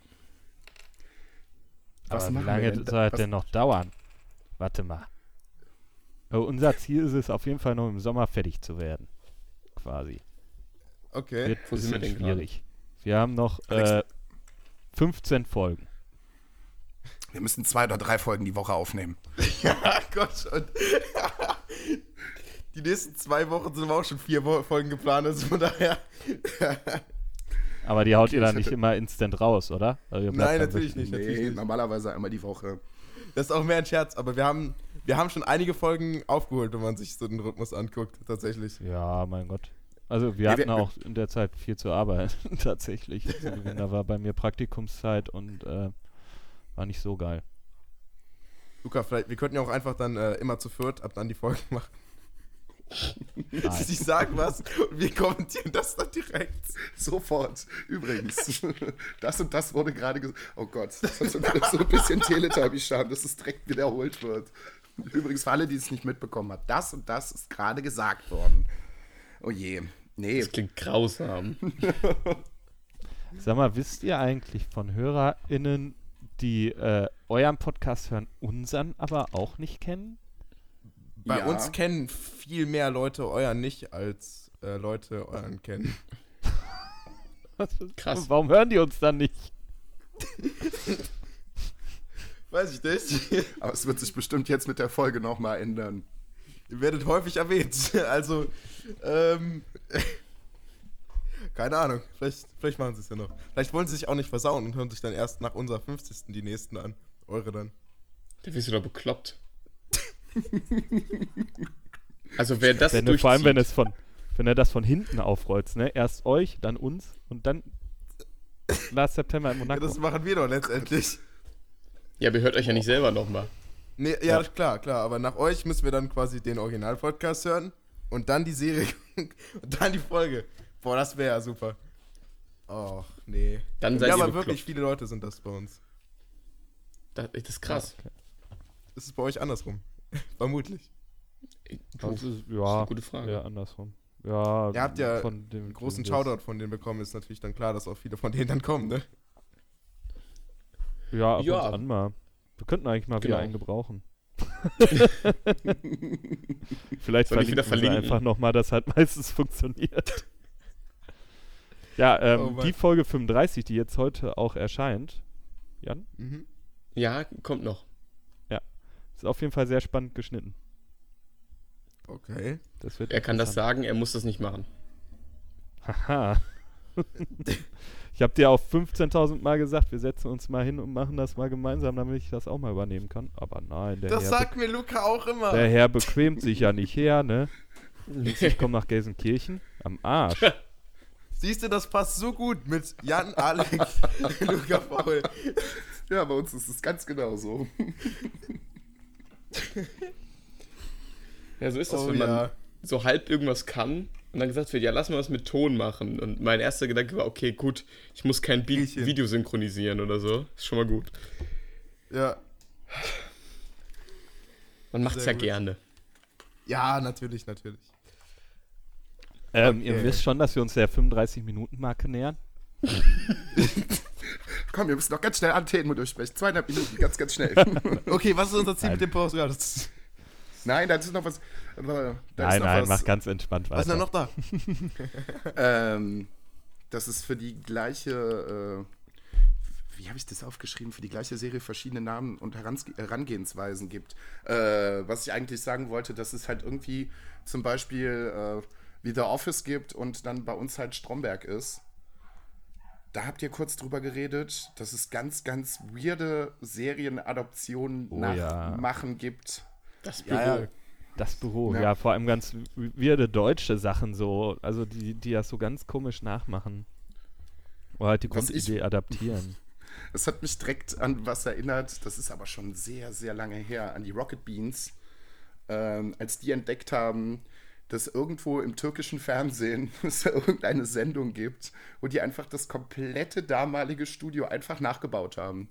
Was Aber wie wir lange denn soll das denn noch dauern? Warte mal. Äh, unser Ziel ist es auf jeden Fall noch im Sommer fertig zu werden. Quasi. Okay. Wird ein wir bisschen gerade? schwierig. Wir haben noch äh, 15 Folgen. Wir müssen zwei oder drei Folgen die Woche aufnehmen. Ja, Gott. Und die nächsten zwei Wochen sind aber auch schon vier Folgen geplant, also von daher. Aber die haut ihr ich dann nicht immer instant raus, oder? Also ihr Nein, natürlich nicht. natürlich Nee, nicht. normalerweise einmal die Woche. Das ist auch mehr ein Scherz, aber wir haben, wir haben schon einige Folgen aufgeholt, wenn man sich so den Rhythmus anguckt, tatsächlich. Ja, mein Gott. Also wir hatten wir- auch in der Zeit viel zu arbeiten, tatsächlich. Also, da war bei mir Praktikumszeit und äh, war nicht so geil. Luca, vielleicht, wir könnten ja auch einfach dann äh, immer zu viert ab dann die Folge machen. Nein. Sie sagen was und wir kommentieren das dann direkt. Sofort. Übrigens, das und das wurde gerade gesagt. Oh Gott, das hat so, so ein bisschen Teletubby-Charme, dass es direkt wiederholt wird. Übrigens, für alle, die es nicht mitbekommen haben, das und das ist gerade gesagt worden. Oh je. Nee, Das klingt grausam. Sag mal, wisst ihr eigentlich von HörerInnen, die äh, euren Podcast hören, unseren aber auch nicht kennen? Bei Ja. uns kennen viel mehr Leute euren nicht, als äh, Leute euren kennen. Krass. Warum hören die uns dann nicht? Weiß ich nicht. aber es wird sich bestimmt jetzt mit der Folge nochmal ändern. Ihr werdet häufig erwähnt. Also, ähm. Keine Ahnung. Vielleicht, vielleicht machen sie es ja noch. Vielleicht wollen sie sich auch nicht versauen und hören sich dann erst nach unserer 50. die nächsten an. Eure dann. Da wirst du doch bekloppt. Also wer das Wenn du, vor allem, wenn durchzieht- es von, wenn er das von hinten aufrollt, ne? Erst euch, dann uns und dann Last September in Ja, Monaco. das machen wir doch letztendlich. Ja, aber ihr hört euch ja nicht selber nochmal. Nee, ja, klar, klar. Aber nach euch müssen wir dann quasi den Original-Podcast hören und dann die Serie und dann die Folge. Boah, das wäre ja super. Och, nee. Dann seid ja, aber bekloppt. wirklich viele Leute sind das bei uns. Das, das ist krass. Ist es bei euch andersrum? Vermutlich. Puh, Das ist, eine ja, gute Frage. ja, andersrum. Ja, Ihr habt ja von dem Einen großen Shoutout von denen bekommen, ist natürlich dann klar, dass auch viele von denen dann kommen, ne? Ja, ab Ja. und an mal. Wir könnten eigentlich mal wieder Genau. einen gebrauchen. Vielleicht Soll ich wieder verlinken? einfach nochmal, das hat meistens funktioniert. Ja, ähm, Oh die Folge 35, die jetzt heute auch erscheint, Jan, Mhm. Ja, kommt noch. ist auf jeden Fall sehr spannend geschnitten. Okay. Das wird Er kann das sagen, er muss das nicht machen. Haha. ich habe dir auch 15.000 Mal gesagt, wir setzen uns mal hin und machen das mal gemeinsam, damit ich das auch mal übernehmen kann. Aber nein, der, Das Herr, sagt mir Luca auch immer. der Herr bequemt sich ja nicht her, ne? Ich komme nach Gelsenkirchen? Am Arsch. Siehst du, das passt so gut mit Jan, Alex, Luca Paul. Ja, bei uns ist es ganz genau so. Ja, so ist das, Oh wenn man ja. so halb irgendwas kann und dann gesagt wird, ja, lass mal was mit Ton machen. Und mein erster Gedanke war, okay, gut, ich muss kein Bi Bierchen. Video synchronisieren oder so. Ist schon mal gut. Ja. Man macht's Sehr ja gut. gerne. Ja, natürlich, natürlich. Ähm, Ihr Okay. wisst schon, dass wir uns der 35-Minuten-Marke nähern? Komm, wir müssen noch ganz schnell Anthemen durchsprechen. Zweieinhalb Minuten, ganz, ganz schnell. Okay, was ist unser Ziel Nein. mit dem Podcast? Nein, da ist noch was. Da ist nein, noch nein, was, mach ganz entspannt Was ist denn weiter. noch da? Ähm, das ist für die gleiche. Äh, wie habe ich das aufgeschrieben? Für die gleiche Serie verschiedene Namen und Herangehensweisen gibt. Äh, was ich eigentlich sagen wollte, dass es halt irgendwie zum Beispiel äh, wie The Office gibt und dann bei uns halt Stromberg ist. Da habt ihr kurz drüber geredet, dass es ganz, ganz weirde Serienadoptionen Oh nach ja. Machen gibt. Das Büro. Ja, ja. Das Büro, Ja. ja. vor allem ganz weirde deutsche Sachen so, also die, die das so ganz komisch nachmachen. Oder halt die Was ich- Grundidee adaptieren. Es hat mich direkt an was erinnert, das ist aber schon sehr, sehr lange her, an die Rocket Beans, ähm, als die entdeckt haben, dass irgendwo im türkischen Fernsehen es irgendeine Sendung gibt, wo die einfach das komplette damalige Studio einfach nachgebaut haben.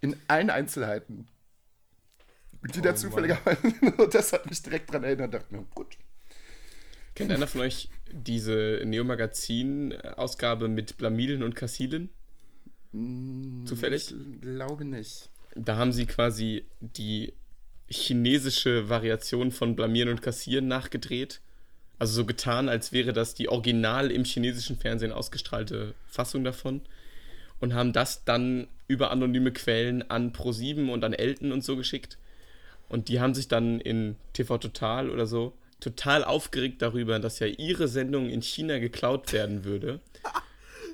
In allen Einzelheiten. Und die Oh da zufälligerweise, das hat mich direkt dran erinnert, dachte mir, gut. Kennt einer von euch diese Neo-Magazin-Ausgabe mit Blamilen und Kassilen? Zufällig? Ich glaube nicht. Da haben sie quasi die chinesische Variation von Blamieren und Kassieren nachgedreht. Also so getan, als wäre das die original im chinesischen Fernsehen ausgestrahlte Fassung davon. Und haben das dann über anonyme Quellen an Pro7 und an Elton und so geschickt. Und die haben sich dann in TV Total oder so total aufgeregt darüber, dass ja ihre Sendung in China geklaut werden würde.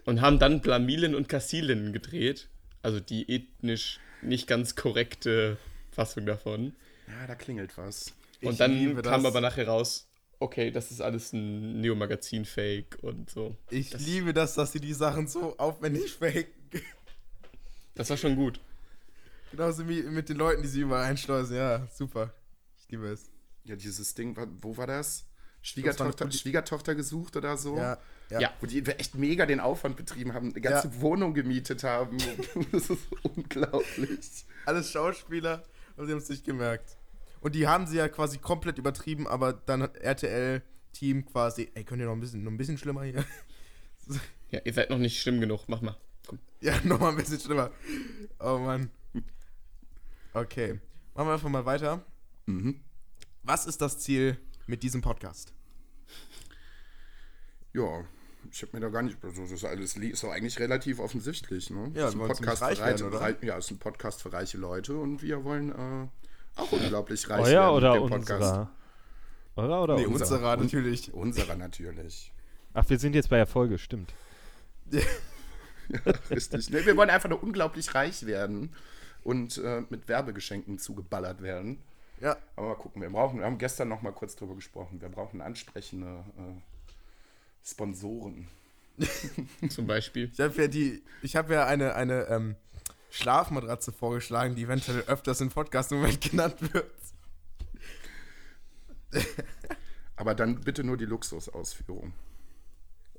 Und haben dann Blamilen und Kassilen gedreht. Also die ethnisch nicht ganz korrekte Fassung davon. Ja, da klingelt was. Und Ich dann liebe kam das. aber nachher raus, okay, das ist alles ein Neo-Magazin-Fake und so. Ich Das- liebe das, dass sie die Sachen so aufwendig faken. Das war schon gut. Genauso wie mit den Leuten, die sie überall einschleusen. Ja, super. Ich liebe es. Ja, dieses Ding, wo war das? Schwiegertochter, Das Schwiegertochter gesucht oder so. Ja, ja. Ja. Wo die echt mega den Aufwand betrieben haben, eine ganze Wohnung gemietet haben. das ist unglaublich. Alles Schauspieler und sie haben es nicht gemerkt. Und die haben sie ja quasi komplett übertrieben, aber dann hat RTL-Team quasi, ey, könnt ihr noch ein bisschen, noch ein bisschen schlimmer hier? Ja, ihr seid noch nicht schlimm genug, mach mal. Komm. Ja, nochmal ein bisschen schlimmer. Oh Mann. Okay. Machen wir einfach mal weiter. Mhm. Was ist das Ziel mit diesem Podcast? Ja, ich habe mir da gar nicht. Also das ist alles ist doch eigentlich relativ offensichtlich, ne? Ja, ist ein Podcast reich für reiche, werden, oder? rei- Ja, ist ein Podcast für reiche Leute und wir wollen äh, auch unglaublich reich Euer werden oder mit dem Podcast. unserer? Eurer oder Nee, unserer? unserer natürlich. Unserer natürlich. Ach, wir sind jetzt bei der Folge, stimmt. Richtig. Nee, wir wollen einfach nur unglaublich reich werden und äh, mit Werbegeschenken zugeballert werden. Ja, Aber mal gucken, wir brauchen, wir haben gestern noch mal kurz drüber gesprochen, wir brauchen ansprechende äh, Sponsoren. Zum Beispiel. ich habe ja die, ich habe ja eine, eine ähm, Schlafmatratze vorgeschlagen, die eventuell öfters im Podcast im Moment genannt wird. Aber dann bitte nur die Luxusausführung.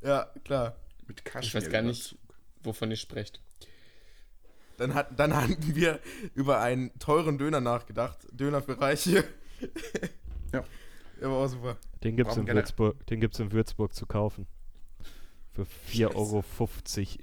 Ja, klar. Mit Ich Kaschmir. weiß gar nicht, wovon ihr sprecht. Dann, hat, dann hatten wir über einen teuren Döner nachgedacht. Döner für Reiche. Ja. Der war auch super. Den gibt's Brauchen in Würzburg, den gibt's in Würzburg zu kaufen. Für 4,50 Euro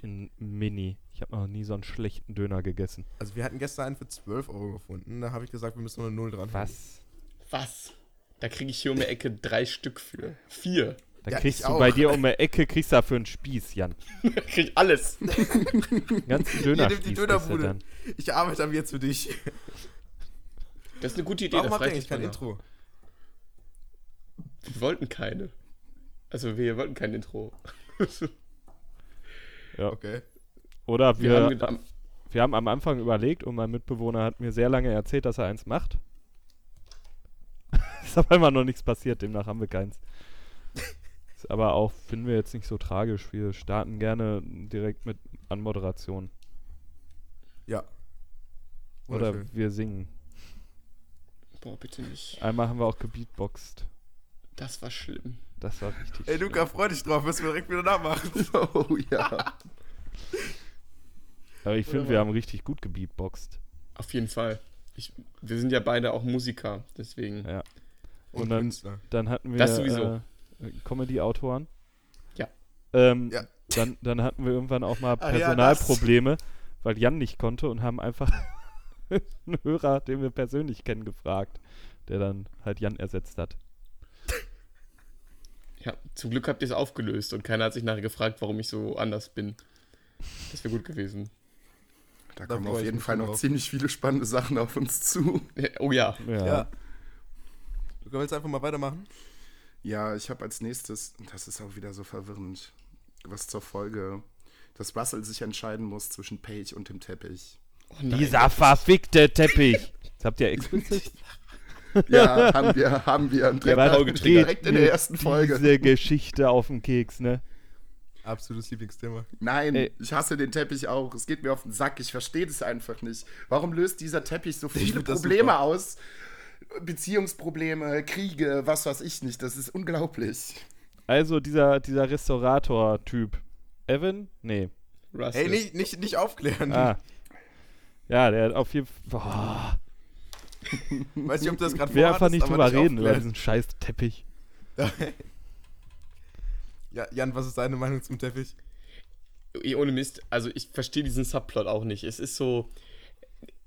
in Mini. Ich habe noch nie so einen schlechten Döner gegessen. Also wir hatten gestern einen für 12 Euro gefunden. Da habe ich gesagt, wir müssen nur eine Null dran. Was? Was? Da kriege ich hier um die Ecke drei Stück für. Vier. Da Ja, kriegst ich du auch. bei dir um die Ecke, kriegst du dafür einen Spieß, Jan. Da krieg ich alles. Hier Döner nimmt die Dönerbude. dann. Ich arbeite aber jetzt für dich. Das ist eine gute Idee. Warum habt ihr eigentlich ich kein. Intro? Wir wollten keine. Also wir wollten kein Intro. Ja. Okay. Oder Wir wir, haben gedacht, wir haben am Anfang überlegt und mein Mitbewohner hat mir sehr lange erzählt, dass er eins macht. ist aber immer noch nichts passiert, demnach haben wir keins. Ist aber auch, finden wir jetzt nicht so tragisch. Wir starten gerne direkt mit Anmoderation. Ja. Oder Wunderschön. wir singen. boah, bitte nicht. Einmal haben wir auch gebeatboxt. Das war schlimm. Das war richtig Ey, schlimm. Luca, freu dich drauf. Müssen wir direkt wieder nachmachen. Oh ja. Aber ich finde, wir haben richtig gut gebeatboxt. Auf jeden Fall. Ich, wir sind ja beide auch Musiker, deswegen. Ja. Und, Und dann- Künstler. Dann hatten wir Das sowieso. Äh, Comedy-Autoren. Ja. Ähm, Ja. Dann, dann hatten wir irgendwann auch mal Ah, ja, Personalprobleme, weil Jan nicht konnte und haben einfach einen Hörer, den wir persönlich kennen, gefragt, der dann halt Jan ersetzt hat. Ja, zum Glück habt ihr es aufgelöst und keiner hat sich nachher gefragt, warum ich so anders bin. Das wäre gut gewesen. Da Da kommen auf jeden Fall noch drauf. ziemlich viele spannende Sachen auf uns zu. Oh ja. Ja. Ja. Du einfach mal weitermachen? Ja, ich habe als nächstes, das ist auch wieder so verwirrend, was zur Folge, dass Russell sich entscheiden muss zwischen Paige und dem Teppich. Oh nein. Dieser verfickte Teppich. Das habt ihr explizit? Ja, haben wir, haben wir. Und Ja, direkt, geht direkt in der ersten Folge. Diese Geschichte auf den Keks, ne? Absolutes Lieblingsthema. Nein, Ey. ich hasse den Teppich auch. Es geht mir auf den Sack. Ich verstehe das einfach nicht. Warum löst dieser Teppich so viele Probleme aus? Beziehungsprobleme, Kriege, was weiß ich nicht. Das ist unglaublich. Also dieser, dieser Restaurator-Typ. Evan? Nee. Russell. Ey, nicht, nicht, nicht aufklären. Ah. Ja, der hat auf jeden Fall. Weiß nicht, ob du das gerade Ich will einfach nicht drüber reden, über diesen scheiß Teppich. Ja, Jan, was ist deine Meinung zum Teppich? Eh, Ohne Mist, also ich verstehe diesen Subplot auch nicht. Es ist so,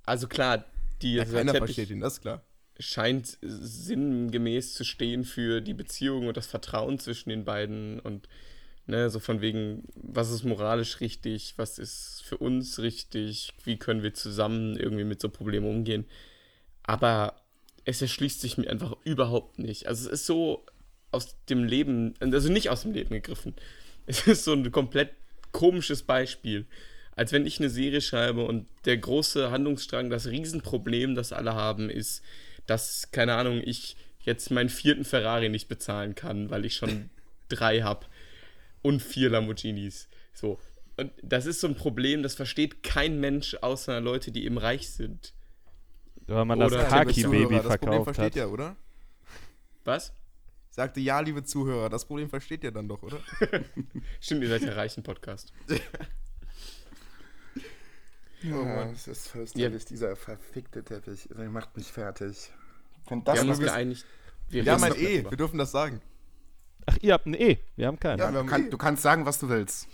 also klar, die, Ja, keiner Teppich versteht ihn, das ist klar. scheint sinngemäß zu stehen für die Beziehung und das Vertrauen zwischen den beiden und ne, so von wegen, was ist moralisch richtig, was ist für uns richtig, wie können wir zusammen irgendwie mit so Problemen umgehen. Aber es erschließt sich mir einfach überhaupt nicht. Also es ist so aus dem Leben, also nicht aus dem Leben gegriffen. Es ist so ein komplett komisches Beispiel. Als wenn ich eine Serie schreibe und der große Handlungsstrang, das Riesenproblem, das alle haben, ist, dass, keine Ahnung, ich jetzt meinen vierten Ferrari nicht bezahlen kann, weil ich schon drei habe und vier Lamborghinis. So. Und das ist so ein Problem, das versteht kein Mensch außer Leute, die eben reich sind. Weil man Oder das Kaki-Baby Zuhörer, das Problem verkauft versteht hat. ja, oder? Was? Sagte, ja, liebe Zuhörer, das Problem versteht ihr dann doch, oder? Stimmt, ihr seid ja reichen Podcast. Ja, Oh Mann. es ist fürchterlich, dieser verfickte Teppich. Der macht mich fertig. Wenn das Wir haben uns geeinigt. Wir haben ein E, darüber. wir dürfen das sagen. Ach, ihr habt ein E. Wir haben keinen. Ja, wir haben kann, eh. du kannst sagen, was du willst.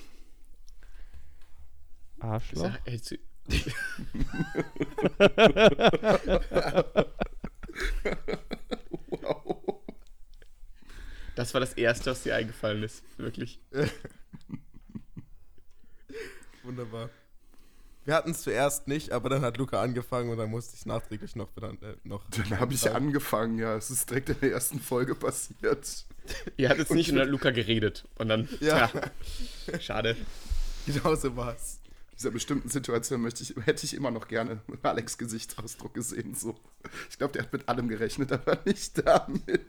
Arschloch. Sag, ey. Das war das Erste, was dir eingefallen ist. Wirklich. Wunderbar. Wir hatten es zuerst nicht, aber dann hat Luca angefangen und dann musste ich nachträglich noch bedan- äh, noch. Dann habe ich angefangen, ja. Es ist direkt in der ersten Folge passiert. Ihr hattet nicht und dann hat Luca geredet. Und dann, Ja. ja, schade. Genau so war's. In dieser bestimmten Situation möchte ich, hätte ich immer noch gerne Alex Gesichtsausdruck gesehen. So. Ich glaube, der hat mit allem gerechnet, aber nicht damit.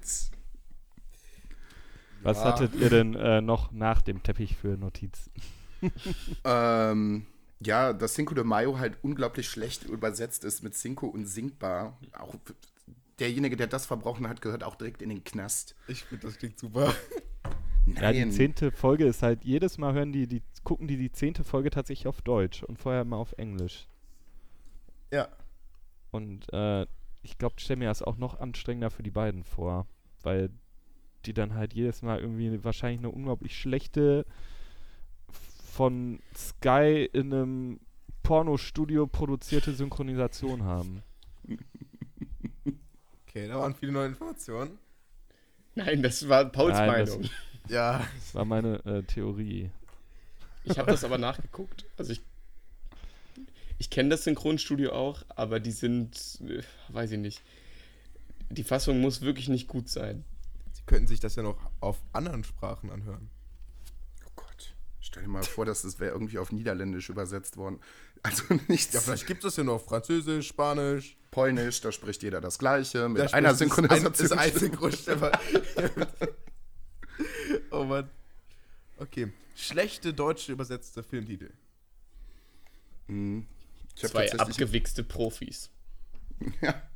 Was Ja. hattet ihr denn äh, noch nach dem Teppich für Notizen? Ähm, ja, dass Cinco de Mayo halt unglaublich schlecht übersetzt ist mit Cinco und Sinkbar. Auch derjenige, der das verbrochen hat, gehört auch direkt in den Knast. Ich finde, das klingt super. Ja, die Nein. zehnte Folge ist halt, jedes Mal hören die, die gucken die die zehnte Folge tatsächlich auf Deutsch und vorher immer auf Englisch. Ja. Und äh, ich glaube, stell mir das auch noch anstrengender für die beiden vor, weil die dann halt jedes Mal irgendwie wahrscheinlich eine unglaublich schlechte von Sky in einem Pornostudio produzierte Synchronisation haben. Okay, da waren viele neue Informationen. Nein, das war Pauls Nein, das- Meinung. Ja. Das war meine äh, Theorie. Ich habe das aber nachgeguckt. Also ich, ich kenne das Synchronstudio auch, aber die sind, äh, weiß ich nicht. Die Fassung muss wirklich nicht gut sein. Könnten sich das ja noch auf anderen Sprachen anhören. Oh Gott. Stell dir mal vor, dass das wäre irgendwie auf Niederländisch übersetzt worden. Also nichts. Ja, vielleicht gibt es ja noch Französisch, Spanisch. Polnisch, da spricht jeder das Gleiche. Mit Da einer Synchronisation. Ist ein, ist ein oh Mann. Okay. Schlechte deutsche übersetzte Filmtitel. Mhm. Ich habe Zwei abgewichste Profis. Ja.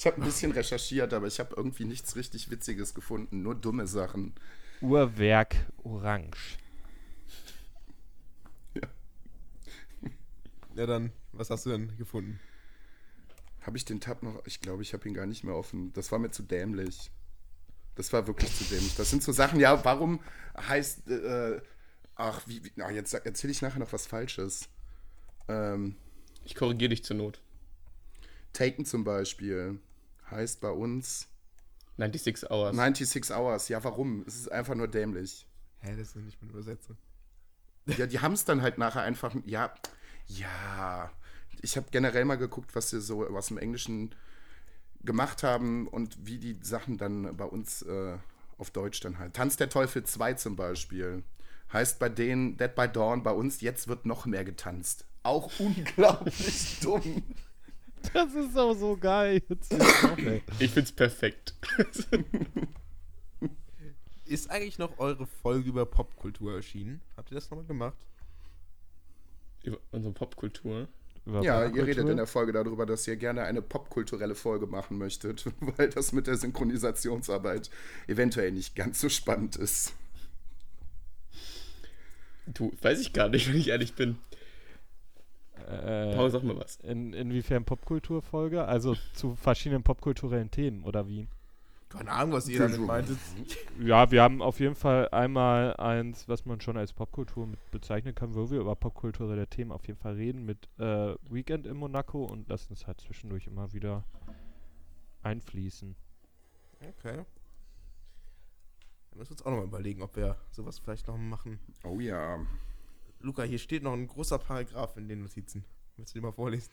Ich habe ein bisschen recherchiert, aber ich habe irgendwie nichts richtig Witziges gefunden. Nur dumme Sachen. Uhrwerk Orange. Ja, dann, was hast du denn gefunden? Habe ich den Tab noch? Ich glaube, ich habe ihn gar nicht mehr offen. Das war mir zu dämlich. Das war wirklich zu dämlich. Das sind so Sachen, ja, warum heißt, äh, ach, wie, wie ach, jetzt erzähle ich nachher noch was Falsches. Ähm, Ich korrigiere dich zur Not. Taken zum Beispiel heißt bei uns 96 Hours. 96 Hours. Ja, warum? Es ist einfach nur dämlich. Hä, das ist nicht meine Übersetzung. Ja, die haben es dann halt nachher einfach. Ja, ja. Ich habe generell mal geguckt, was sie so aus dem Englischen gemacht haben und wie die Sachen dann bei uns äh, auf Deutsch dann halt. Tanz der Teufel 2 zum Beispiel. Heißt bei denen Dead by Dawn, bei uns jetzt wird noch mehr getanzt. Auch unglaublich dumm. Das ist auch so geil. Ich find's perfekt. Ist eigentlich noch eure Folge über Popkultur erschienen? Habt ihr das nochmal gemacht? Über unsere Popkultur. Über Ja, ihr Popkultur. redet in der Folge darüber, dass ihr gerne eine popkulturelle Folge machen möchtet, weil das mit der Synchronisationsarbeit eventuell nicht ganz so spannend ist. Du, weiß ich gar nicht, wenn ich ehrlich bin. Äh, Paul, sag mal was. in, inwiefern Popkulturfolge? Also zu verschiedenen popkulturellen Themen oder wie? Keine Ahnung, was ihr damit meintet. Ja, wir haben auf jeden Fall einmal eins, was man schon als Popkultur mit bezeichnen kann, wo wir über popkulturelle Themen auf jeden Fall reden, mit äh, Weekend in Monaco und lassen es halt zwischendurch immer wieder einfließen. Okay. Dann müssen wir uns auch nochmal überlegen, ob wir sowas vielleicht noch machen. Oh ja. Luca, hier steht noch ein großer Paragraph in den Notizen. Willst du den mal vorlesen?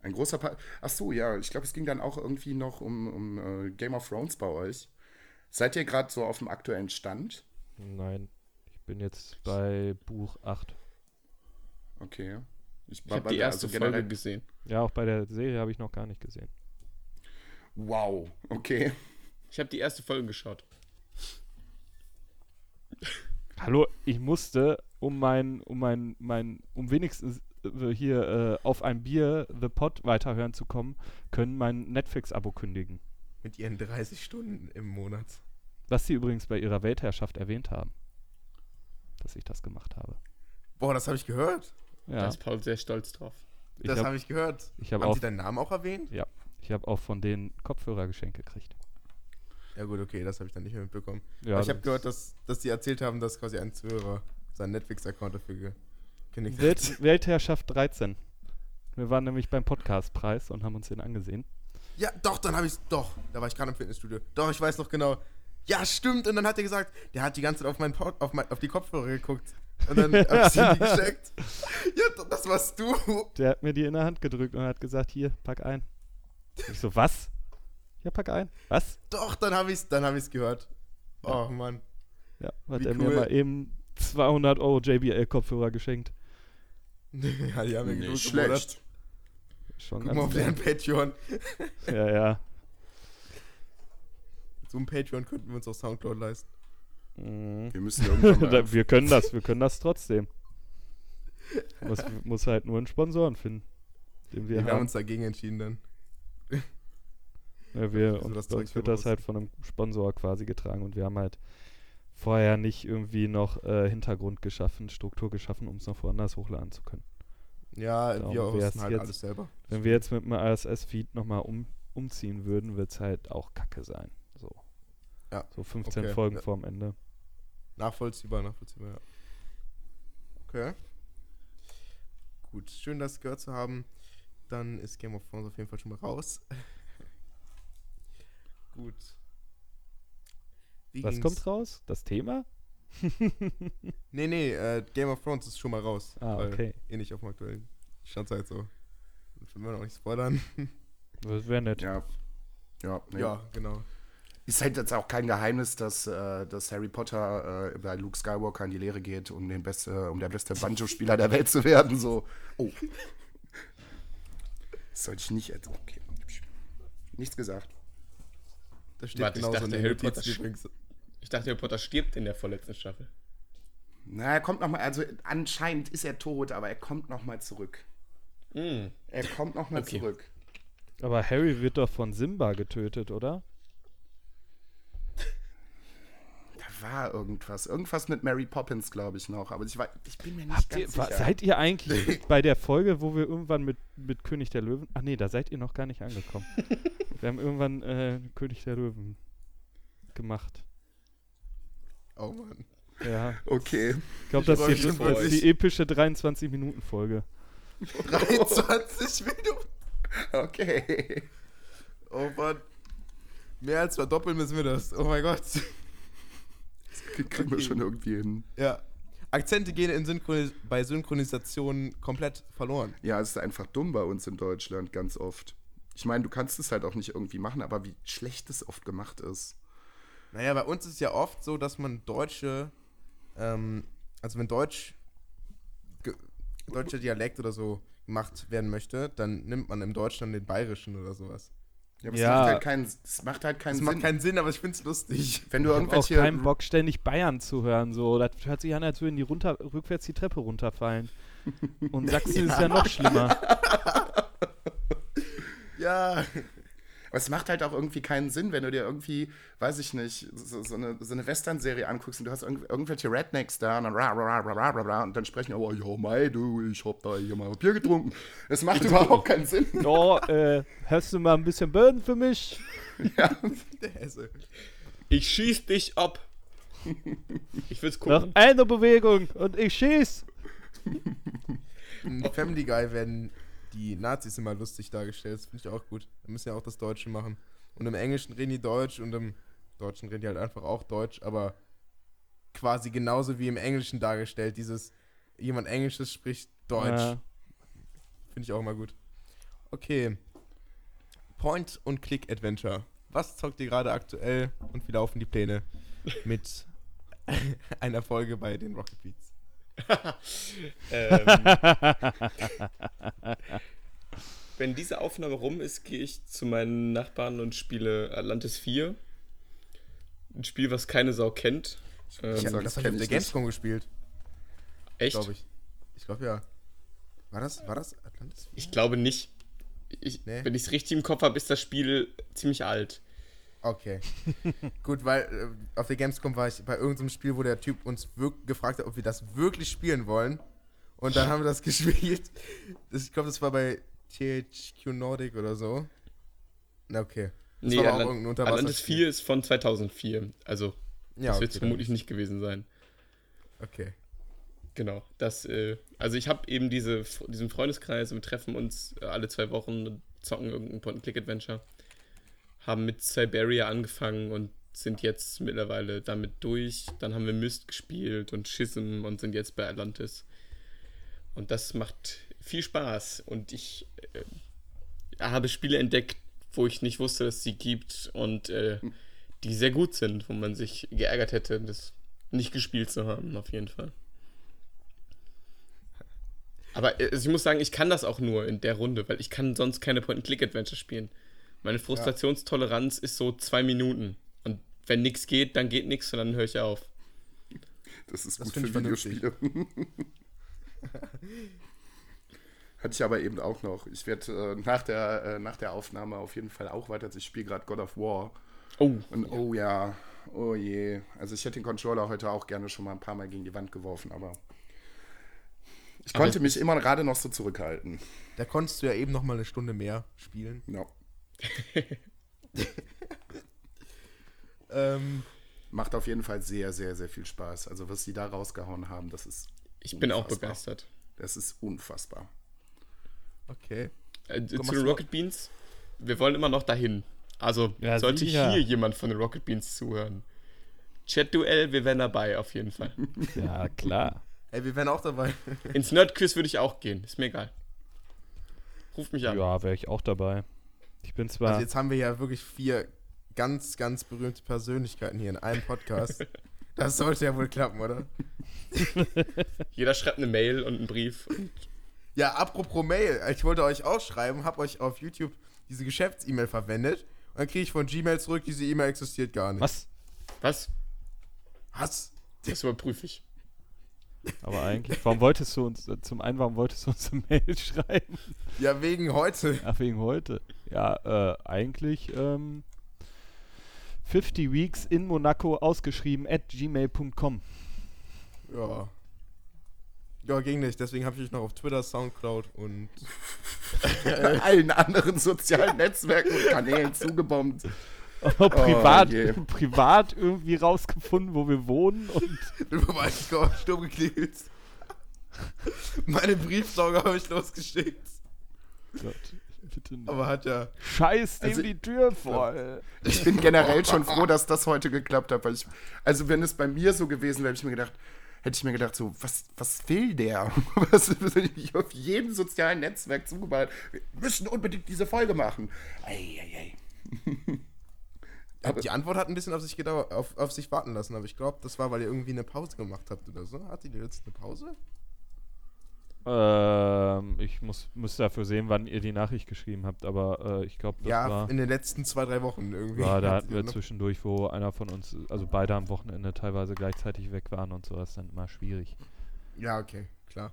Ein großer Part. Ach so, ja. Ich glaube, es ging dann auch irgendwie noch um, um äh, Game of Thrones bei euch. Seid ihr gerade so auf dem aktuellen Stand? Nein, ich bin jetzt bei Buch 8. Okay. Ich war habe bei die erste also generell- Folge gesehen. Ja, auch bei der Serie habe ich noch gar nicht gesehen. Wow. Okay. Ich habe die erste Folge geschaut. Hallo, ich musste, um mein, um mein, mein, um wenigstens äh, hier äh, auf ein Bier The Pod weiterhören zu kommen, können mein Netflix-Abo kündigen. Mit ihren 30 Stunden im Monat. Was sie übrigens bei ihrer Weltherrschaft erwähnt haben. Dass ich das gemacht habe. Boah, das habe ich gehört. Da Ja, ist Paul sehr stolz drauf. ich Das habe habe ich gehört. ich hab Haben auch, sie deinen Namen auch erwähnt? ich hab auch von denen Kopfhörergeschenke gekriegt. Ja gut, okay, das habe ich dann nicht mehr mitbekommen. Ja, Aber ich habe gehört, dass, dass die erzählt haben, dass quasi ein Zuhörer seinen Netflix-Account dafür gekündigt hat. Welt, Weltherrschaft 13. Wir waren nämlich beim Podcastpreis und haben uns den angesehen. Ja, doch, dann habe ich Doch, da war ich gerade im Fitnessstudio. Doch, ich weiß noch genau. Ja, stimmt. Und dann hat er gesagt, der hat die ganze Zeit auf, meinen Pod, auf, mein, auf die Kopfhörer geguckt. Und dann habe ich sie die gescheckt. Ja, das warst du. Der hat mir die in der Hand gedrückt und hat gesagt, hier, pack ein. Ich so, was? Ja, pack ein. Was? Doch, dann habe ich es dann hab ich's gehört. Oh, Mann. Ja, hat Wie er mir cool. mal eben 200 Euro JBL-Kopfhörer geschenkt. ja, die haben mir genug schlecht. Schon Guck mal auf deren Patreon. Ja, ja. So ein Patreon könnten wir uns auf Soundcloud leisten. Mhm. Wir müssen irgendwann wir können das, wir können das trotzdem. Muss, muss halt nur einen Sponsoren finden. Den wir Wir, haben haben. uns dagegen entschieden dann. Ja, wir, und uns wird das halt von einem Sponsor quasi getragen und wir haben halt vorher nicht irgendwie noch äh, Hintergrund geschaffen, Struktur geschaffen, um es noch woanders hochladen zu können. Ja, Darum wir hosten halt jetzt- alles selber. Wenn wir jetzt mit einem RSS-Feed nochmal um, umziehen würden, wird es halt auch kacke sein. So, Ja, so 15 okay, Folgen ja. vorm Ende. Nachvollziehbar, nachvollziehbar, ja. Okay. Gut, schön das gehört zu haben. Dann ist Game of Thrones auf jeden Fall schon mal raus. Gut. Wie Was ging's- kommt raus? Das Thema? Nee, nee, äh, Game of Thrones ist schon mal raus. Ah, weil okay. Eh nicht auf dem aktuellen Stand halt so. Das will man auch nicht spoilern. Das wäre nett. Ja. Ja, nee. Ja, genau. Ist halt jetzt auch kein Geheimnis, dass, äh, dass Harry Potter äh, bei Luke Skywalker in die Lehre geht, um, den beste, um der beste Banjo-Spieler der Welt zu werden. So. Oh. Das sollte ich nicht jetzt. Okay. Nichts gesagt. Das steht Warte, ich genauso dachte, in den Harry Potter übrigens. Ich dachte, Harry Potter stirbt in der vorletzten Staffel. Na, er kommt nochmal, also anscheinend ist er tot, aber er kommt nochmal zurück. Mm. Er kommt nochmal Okay. zurück. Aber Harry wird doch von Simba getötet, oder? Da war irgendwas. Irgendwas mit Mary Poppins, glaube ich, noch. Aber ich, war, ich bin mir nicht Habt ganz ihr, sicher. seid ihr eigentlich bei der Folge, wo wir irgendwann mit, mit König der Löwen. Ach nee, da seid ihr noch gar nicht angekommen. wir haben irgendwann äh, König der Löwen gemacht. Oh Mann. Ja. okay. Ich glaube, das, ist die- das die epische 23-Minuten-Folge. 23 Minuten. Okay. Oh Mann. Mehr als verdoppeln müssen wir das. Oh mein Gott. Kriegen wir Okay. schon irgendwie hin. Ja. Akzente gehen in Synchronis bei Synchronisationen komplett verloren. Ja, es ist einfach dumm bei uns in Deutschland ganz oft. Ich meine, du kannst es halt auch nicht irgendwie machen, aber wie schlecht es oft gemacht ist. Naja, bei uns ist es ja oft so, dass man deutsche, ähm, also wenn Deutsch, deutscher Dialekt oder so gemacht werden möchte, dann nimmt man im Deutschen den bayerischen oder sowas. Ja, aber Ja. es macht halt keinen, es macht halt keinen Das Sinn. macht keinen Sinn, aber ich find's lustig. Wenn du Ich habe auch keinen Bock, ständig Bayern zu hören. So. Das hört sich an, als würden die runter, rückwärts die Treppe runterfallen. Und Sachsen ist ja noch schlimmer. Ja. Aber es macht halt auch irgendwie keinen Sinn, wenn du dir irgendwie, weiß ich nicht, so, so eine, so eine Western-Serie anguckst und du hast irgendw irgendwelche Rednecks da und dann, ra, ra, ra, ra, und dann sprechen, oh ja, mei, du, ich hab da hier mal Bier getrunken. Es macht überhaupt keinen Sinn. Oh, äh, hast du mal ein bisschen Böden für mich? Der Hesse. Ich schieß dich ab. Ich will's Noch gucken. eine Bewegung und ich schieß. Family Guy werden die Nazis immer lustig dargestellt. Das finde ich auch gut. Wir müssen ja auch das Deutsche machen. Und im Englischen reden die Deutsch und im Deutschen reden die halt einfach auch Deutsch, aber quasi genauso wie im Englischen dargestellt. Dieses, jemand Englisches spricht Deutsch. Ja. Finde ich auch immer gut. Okay. Point und Click Adventure. Was zockt ihr gerade aktuell und wie laufen die Pläne mit einer Folge bei den Rocket Beats? Ähm, wenn diese Aufnahme rum ist, gehe ich zu meinen Nachbarn und spiele Atlantis 4. Ein Spiel, was keine Sau kennt. Ähm, Ich, das das habe ich kenn auf der ich. Gamescom gespielt, echt? glaube ich. Ich glaube ja. War das, war das Atlantis? Ich glaube nicht. Ich, Nee. Wenn ich es richtig im Kopf habe, ist das Spiel ziemlich alt. Okay. Gut, weil äh, auf der Gamescom war ich bei irgendeinem Spiel, wo der Typ uns gefragt hat, ob wir das wirklich spielen wollen. Und dann haben wir das gespielt. Das, ich glaube, das war bei THQ Nordic oder so. Na, okay. Das Nee, war aber auch irgendein Atlantis Unterwasserspiel. 4 ist von 2004. Also, Ja, das wird es okay, vermutlich nicht gewesen sein. Okay. Genau. Das, äh, also ich habe eben diese, diesen Freundeskreis, wir treffen uns äh, alle zwei Wochen und zocken irgendein Point-and-Click-Adventure. Haben mit Siberia angefangen und sind jetzt mittlerweile damit durch. Dann haben wir Myst gespielt und Schism und sind jetzt bei Atlantis. Und das macht viel Spaß. Und ich äh, habe Spiele entdeckt, wo ich nicht wusste, dass es sie gibt und äh, die sehr gut sind, wo man sich geärgert hätte, das nicht gespielt zu haben, auf jeden Fall. Aber äh, ich muss sagen, ich kann das auch nur in der Runde, weil ich kann sonst keine Point-and-Click-Adventure spielen. Meine Frustrationstoleranz ist so zwei Minuten. Und wenn nichts geht, dann geht nichts und dann höre ich auf. Das ist Das gut für. Videospiele. Hatte ich aber eben auch noch. Ich werde äh, nach, der, äh, nach der Aufnahme auf jeden Fall auch weiter. Ich spiele gerade God of War. Oh, Und oh ja, oh je. Also ich hätte den Controller heute auch gerne schon mal ein paar Mal gegen die Wand geworfen, aber ich Aber konnte mich immer gerade noch so zurückhalten. Da konntest du ja eben noch mal eine Stunde mehr spielen. Ja. Ähm, Macht auf jeden Fall sehr, sehr, sehr viel Spaß. Also was sie da rausgehauen haben, das ist, ich bin auch Unfassbar. begeistert. das ist unfassbar. okay. Äh, zu machst den Rocket Beans, wir wollen immer noch dahin. Also Ja, sollte sicher. hier jemand von den Rocket Beans zuhören. Chat-Duell, wir wären dabei, auf jeden Fall. Ja, klar. Ey, wir wären auch dabei. Ins Nerd-Quiz würde ich auch gehen, ist mir egal. Ruf mich an. Ja, wäre ich auch dabei. Ich bin zwar. Also jetzt haben wir ja wirklich vier ganz, ganz berühmte Persönlichkeiten hier in einem Podcast. Das sollte ja wohl klappen, oder? Jeder schreibt eine Mail und einen Brief. Ja, apropos Mail. Ich wollte euch auch schreiben, hab euch auf YouTube diese Geschäfts-E-Mail verwendet. Und dann kriege ich von Gmail zurück, diese E-Mail existiert gar nicht. was? Was? Was? Das überprüfe ich. Aber eigentlich, warum wolltest du uns, zum einen, warum wolltest du uns eine Mail schreiben? Ja, wegen heute. Ach, wegen heute. Ja, äh, eigentlich, ähm, 50 Weeks in Monaco ausgeschrieben at gmail.com. Ja. Ja, ging nicht. Deswegen habe ich euch noch auf Twitter, Soundcloud und Allen anderen sozialen Netzwerken und Kanälen zugebombt. Aber privat, je. privat irgendwie rausgefunden, wo wir wohnen und über meinen Sturm geklingelt. Meine Briefsauger habe ich losgeschickt. Gott, bitte nicht. Aber hat ja. Scheiß dem Also- die Tür voll. Ich bin generell schon froh, dass das heute geklappt hat, weil ich, also wenn es bei mir so gewesen wäre, hätte ich mir gedacht, hätte ich mir gedacht, so, was, was will der? Was ich auf jedem sozialen Netzwerk zugeballt. Wir müssen unbedingt diese Folge machen. Eieiei. Die Antwort hat ein bisschen auf sich, gedauert, auf, auf sich warten lassen, aber ich glaube, das war, weil ihr irgendwie eine Pause gemacht habt oder so. Hattet ihr jetzt eine Pause? Ähm, ich muss, muss dafür sehen, wann ihr die Nachricht geschrieben habt, aber äh, ich glaube, das ja, war, in den letzten zwei, drei Wochen irgendwie. war, da hatten wir noch- zwischendurch, wo einer von uns, also beide am Wochenende teilweise gleichzeitig weg waren und so, das ist dann immer schwierig. Ja, okay, klar.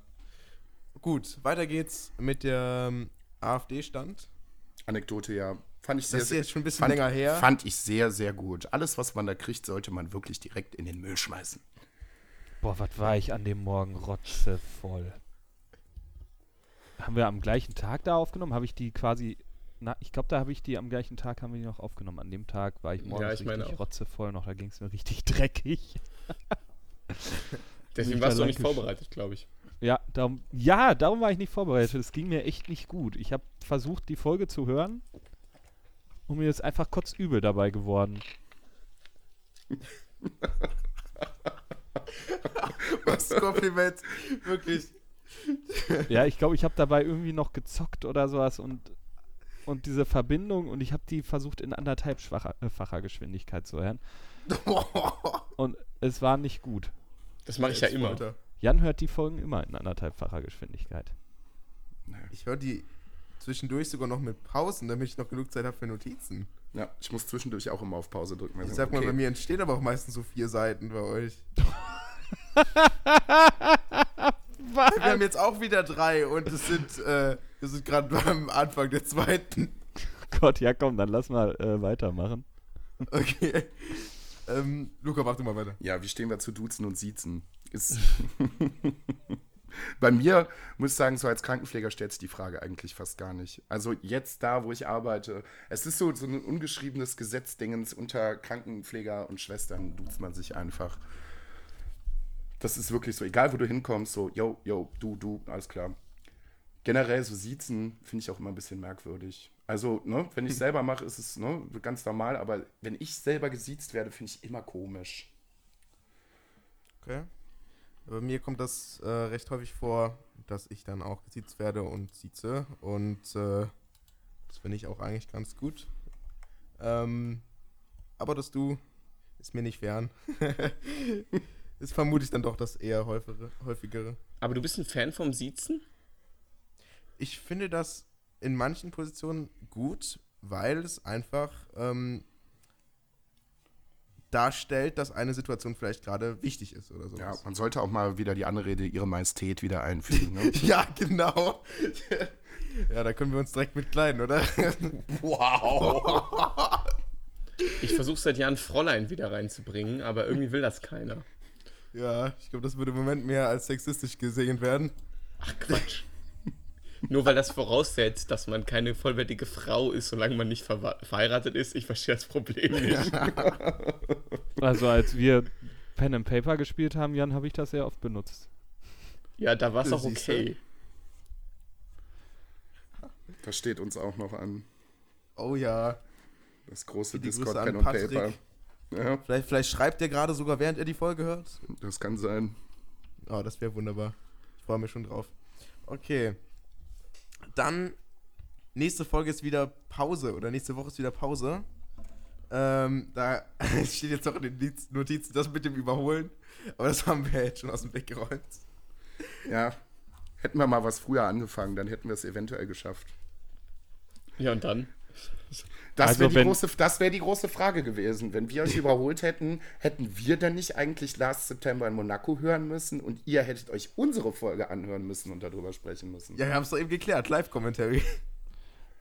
Gut, weiter geht's mit der ähm, AfD-Stand. Anekdote, ja. Fand ich sehr, Das ist jetzt schon ein bisschen fand, länger her. fand ich sehr, sehr gut. Alles, was man da kriegt, sollte man wirklich direkt in den Müll schmeißen. Boah, was war ich an dem Morgen rotzevoll. Haben wir am gleichen Tag da aufgenommen? Habe ich die quasi, na, ich glaube, da habe ich die am gleichen Tag, haben wir die noch aufgenommen. An dem Tag war ich Ja, morgens ich meine richtig rotzevoll noch, da ging es mir richtig dreckig. Deswegen warst du auch nicht vorbereitet, glaube ich. Ja, darum, ja, darum war ich nicht vorbereitet. Es ging mir echt nicht gut. Ich habe versucht, die Folge zu hören und mir ist einfach kotzübel dabei geworden. Was Kompliment. Wirklich. Ja, ich glaube, ich habe dabei irgendwie noch gezockt oder sowas und, und diese Verbindung und ich habe die versucht in anderthalb schwacher, äh, facher Geschwindigkeit zu hören und es war nicht gut. Das mache ich ja immer. Jan hört die Folgen immer in anderthalbfacher Geschwindigkeit. Ich höre die zwischendurch sogar noch mit Pausen, damit ich noch genug Zeit habe für Notizen. Ja, ich muss zwischendurch auch immer auf Pause drücken. Ich sag mal, bei mir entstehen aber auch meistens so vier Seiten bei euch. Wir haben jetzt auch wieder drei und es sind, äh, wir sind gerade beim Anfang der zweiten. Gott, ja komm, dann lass mal äh, weitermachen. Okay. ähm, Luca, mach du mal weiter. Ja, wie stehen wir zu Duzen und Siezen? Ist Bei mir, muss ich sagen, so als Krankenpfleger stellt sich die Frage eigentlich fast gar nicht. Also jetzt da, wo ich arbeite, es ist so, so ein ungeschriebenes Gesetzdingens unter Krankenpfleger und Schwestern duzt man sich einfach. Das ist wirklich so, egal wo du hinkommst, so, yo, yo, du, du, alles klar. Generell so Siezen finde ich auch immer ein bisschen merkwürdig. Also, ne, wenn ich selber mache, ist es ne, ganz normal, aber wenn ich selber gesiezt werde, finde ich immer komisch. Okay. Bei mir kommt das äh, recht häufig vor, dass ich dann auch gesiezt werde und sieze. Und äh, das finde ich auch eigentlich ganz gut. Ähm, aber das Du ist mir nicht fern. ist vermutlich dann doch das eher häufigere, häufigere. Aber du bist ein Fan vom Siezen? Ich finde das in manchen Positionen gut, weil es einfach ähm, darstellt, dass eine Situation vielleicht gerade wichtig ist oder so. Ja, man sollte auch mal wieder die Anrede Ihre Majestät wieder einfügen. Ne? ja, genau. ja, da können wir uns direkt mit kleiden, oder? wow. Ich versuche seit Jahren Fräulein wieder reinzubringen, aber irgendwie will das keiner. Ja, ich glaube, das würde im Moment mehr als sexistisch gesehen werden. Ach Quatsch. Nur weil das voraussetzt, dass man keine vollwertige Frau ist, solange man nicht ver verheiratet ist. Ich verstehe das Problem nicht. Also als wir Pen and Paper gespielt haben, Jan, habe ich das sehr oft benutzt. Ja, da war es auch okay. Das steht uns auch noch an. Oh ja. Das große Discord Pen und Patrick. Paper. Ja, Vielleicht, vielleicht schreibt er gerade sogar, während er die Folge hört. das kann sein. Oh, das wäre wunderbar. Ich freue mich schon drauf. Okay. Dann, nächste Folge ist wieder Pause oder nächste Woche ist wieder Pause. Ähm, da steht jetzt noch in den Notiz- Notizen das mit dem Überholen. Aber das haben wir jetzt schon aus dem Weg geräumt. Ja. Hätten wir mal was früher angefangen, dann hätten wir es eventuell geschafft. Ja, und dann? Das Also wäre die, große- das wär die große Frage gewesen. Wenn wir euch überholt hätten, hätten wir dann nicht eigentlich Last September in Monaco hören müssen und ihr hättet euch unsere Folge anhören müssen und darüber sprechen müssen. Ja, wir haben es doch eben geklärt. Live-Commentary.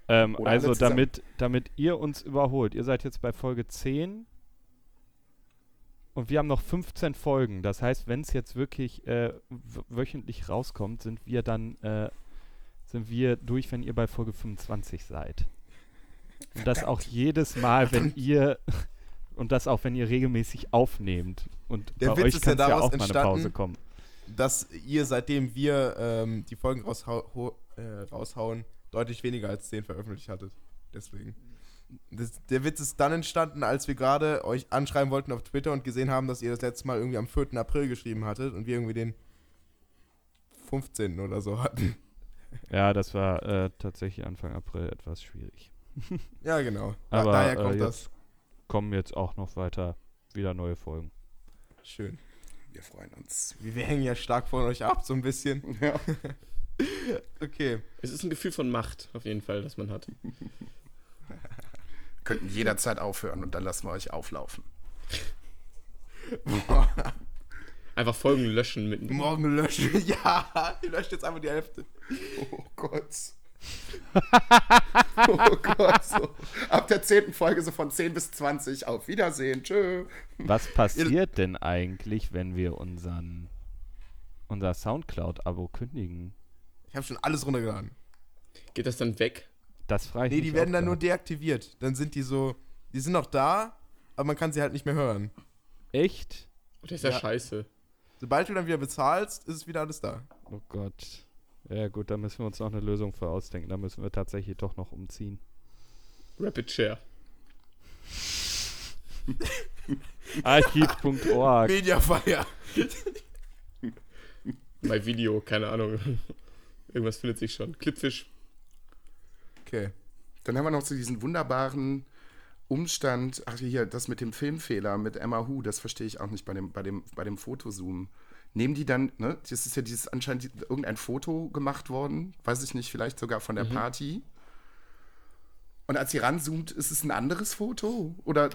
Ähm, also damit, damit ihr uns überholt, ihr seid jetzt bei Folge 10 und wir haben noch 15 Folgen. Das heißt, wenn es jetzt wirklich äh, wöchentlich rauskommt, sind wir dann äh, sind wir durch, wenn ihr bei Folge 25 seid. Und das auch jedes Mal, wenn ihr und das auch, wenn ihr regelmäßig aufnehmt. Und Der bei Witz euch ist ja kann ja daraus auch mal eine entstanden, Pause kommen. Dass ihr, seitdem wir ähm, die Folgen raushau äh, raushauen, deutlich weniger als 10 veröffentlicht hattet. Deswegen. Das, der Witz ist dann entstanden, als wir gerade euch anschreiben wollten auf Twitter und gesehen haben, dass ihr das letzte Mal irgendwie am 4. April geschrieben hattet und wir irgendwie den 15. oder so hatten. Ja, das war äh, tatsächlich Anfang April etwas schwierig. Ja, genau. Aber daher äh, kommt jetzt das. kommen jetzt auch noch weiter wieder neue Folgen. Schön. Wir freuen uns. Wir, wir hängen ja stark von euch ab, so ein bisschen. Ja. Okay. Es ist ein Gefühl von Macht, auf jeden Fall, das man hat. Könnten jederzeit aufhören und dann lassen wir euch auflaufen. Einfach Folgen löschen mit. Morgen löschen. Ja, ihr löscht jetzt einfach die Hälfte. Oh Gott. oh Gott. So. Ab der zehnten Folge so von 10 bis 20. Auf Wiedersehen. Tschö. Was passiert denn eigentlich, wenn wir unseren unser Soundcloud-Abo kündigen? Ich habe schon alles runtergeladen. Geht das dann weg? Das frage ich Nee, mich die werden auch dann nur deaktiviert. Dann sind die so, die sind noch da, aber man kann sie halt nicht mehr hören. Echt? Das ist ja, Ja. scheiße. Sobald du dann wieder bezahlst, ist es wieder alles da. Oh Gott. Ja gut, da müssen wir uns noch eine Lösung für ausdenken. Da müssen wir tatsächlich doch noch umziehen. Rapid Share. Archiv.org. Mediafire. Bei Video, keine Ahnung. Irgendwas findet sich schon. Clipfish. Okay. Dann haben wir noch so diesen wunderbaren Umstand, ach hier, das mit dem Filmfehler mit Emma Hu, das verstehe ich auch nicht bei dem, bei dem, bei dem Fotozoom. Nehmen die dann, ne, das ist ja dieses anscheinend irgendein Foto gemacht worden, weiß ich nicht, vielleicht sogar von der Party. Und als sie ranzoomt, ist es ein anderes Foto? Oder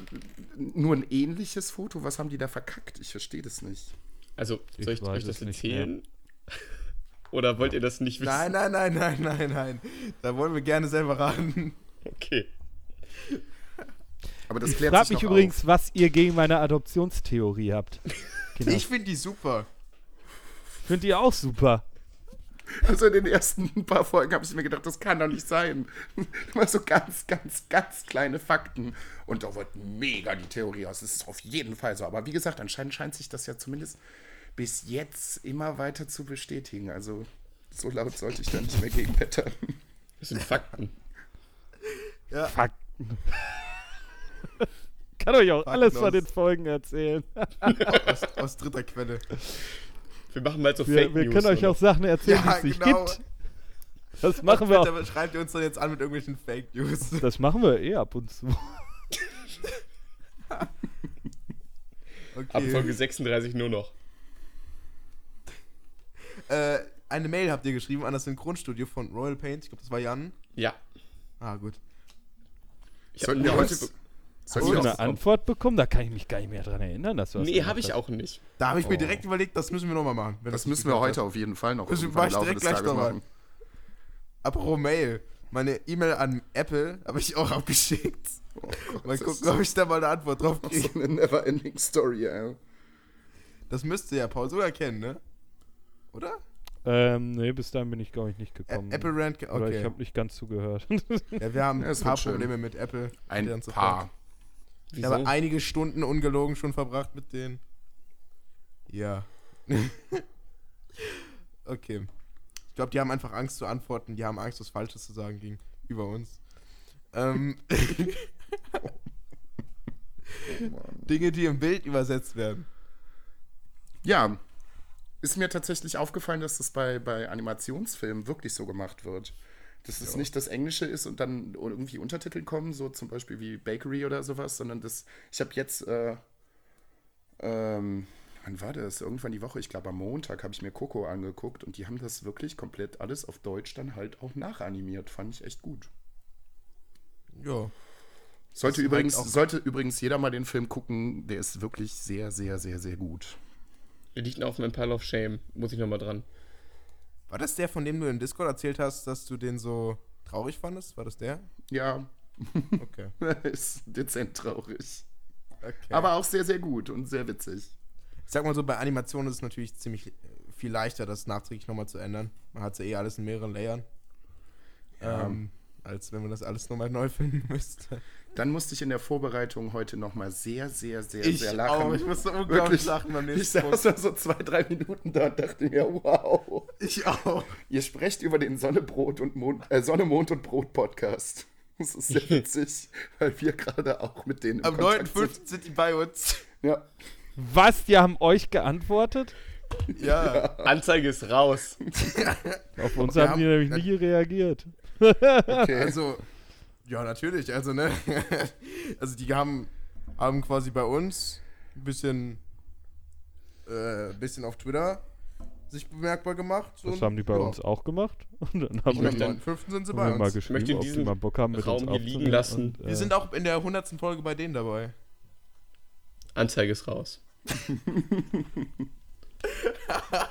nur ein ähnliches Foto? Was haben die da verkackt? Ich verstehe das nicht. Also, Ich soll ich euch das erzählen? Oder wollt ihr das nicht wissen? Nein, nein, nein, nein, nein, nein. Da wollen wir gerne selber raten. Okay. Aber das Ich klärt frage sich mich noch übrigens, auf. was ihr gegen meine Adoptionstheorie habt. Kinder. Ich finde die super. Finde die auch super. Also in den ersten paar Folgen habe ich mir gedacht, das kann doch nicht sein. Immer so ganz, ganz, ganz kleine Fakten. Und da wird mega die Theorie aus. Das ist auf jeden Fall so. Aber wie gesagt, anscheinend scheint sich das ja zumindest bis jetzt immer weiter zu bestätigen. Also so laut sollte ich da nicht mehr gegen wettern. Das sind Fakten. Fakten. Kann euch auch alles von den Folgen erzählen. Aus, aus dritter Quelle. Wir machen mal so Wir, Fake wir News. können euch oder? auch Sachen erzählen, Ja, die es genau. nicht gibt. Das machen wir auch. Schreibt ihr uns dann jetzt an mit irgendwelchen Fake News. Das machen wir eh ab und zu. Ab Okay. Folge 36 nur noch. Äh, eine Mail habt ihr geschrieben an das Synchronstudio von Royal Paint. Ich glaube, das war Jan. Ja. Ah, gut. Ich hab Sollten wir eine heute. Hast du eine Antwort bekommen? Da kann ich mich gar nicht mehr dran erinnern, dass du was Nee, habe ich auch nicht. Da habe ich mir Oh. direkt überlegt, das müssen wir nochmal machen. wenn das müssen wir heute hat. auf jeden Fall noch Das irgendwann mach ich direkt gleich nochmal. machen. Apropos Mail. Meine E-Mail an Apple habe ich auch abgeschickt. Oh Gott, Mal gucken, ob ich da mal eine Antwort drauf so kriege. eine never-ending Story, ey. Das müsste ja Paul sogar kennen, ne? Oder? Ähm, nee, bis dahin bin ich, glaube ich, nicht Ä gekommen. Apple Rant, Oder ich okay. habe nicht ganz zugehört. Ja, wir haben Ja, ein es paar. Probleme mit Apple. Ein so paar. Ich Wieso? habe einige Stunden ungelogen schon verbracht mit denen. Ja. okay. Ich glaube, die haben einfach Angst zu antworten. Die haben Angst, was Falsches zu sagen gegenüber uns. Ähm, Dinge, die im Bild übersetzt werden. Ja, ist mir tatsächlich aufgefallen, dass das bei, bei Animationsfilmen wirklich so gemacht wird. Dass es nicht das Englische ist und dann irgendwie Untertitel kommen, so zum Beispiel wie Bakery oder sowas, sondern das. Ich habe jetzt, äh, ähm, wann war das? Irgendwann die Woche, ich glaube am Montag, habe ich mir Coco angeguckt und die haben das wirklich komplett alles auf Deutsch dann halt auch nachanimiert. Fand ich echt gut. Ja. Sollte übrigens, halt sollte übrigens jeder mal den Film gucken, der ist wirklich sehr, sehr, sehr, sehr gut. Der liegt noch auf meinem Pile of Shame. Muss ich nochmal dran. War das der, von dem du in Discord erzählt hast, dass du den so traurig fandest? War das der? Ja, Okay. ist dezent traurig. okay. Aber auch sehr, sehr gut und sehr witzig. Ich sag mal so, bei Animationen ist es natürlich ziemlich äh, viel leichter, das nachträglich nochmal zu ändern. Man hat ja eh alles in mehreren Layern. Ja. Ähm, als wenn man das alles nochmal neu finden müsste. Dann musste ich in der Vorbereitung heute nochmal sehr, sehr, sehr, Ich sehr lachen. auch. Ich musste unglaublich Wirklich. lachen beim Ich nächsten saß da so zwei, drei Minuten da und dachte mir, wow. Ich auch. Ihr sprecht über den Sonne, Brot und Mond, äh, Sonne, Mond und Brot Podcast. Das ist sehr witzig, weil wir gerade auch mit denen Am Kontakt 9.5. sind die bei uns. Ja. Was? Die haben euch geantwortet? Ja. Anzeige ist raus. Auf uns Wir haben die nämlich nie reagiert. Okay. Also, ja, natürlich. Also, ne? Also, die haben, haben quasi bei uns ein bisschen, äh, bisschen auf Twitter sich bemerkbar gemacht. Das und, haben die bei ja. uns auch gemacht. Und dann haben wir, am möchte- 9.5. sind sie bei wir mal uns. geschrieben, möchte in ob die Bock haben, mit Raum uns hier liegen lassen. Und, Wir äh, sind auch in der 100. Folge bei denen dabei. Anzeige ist raus.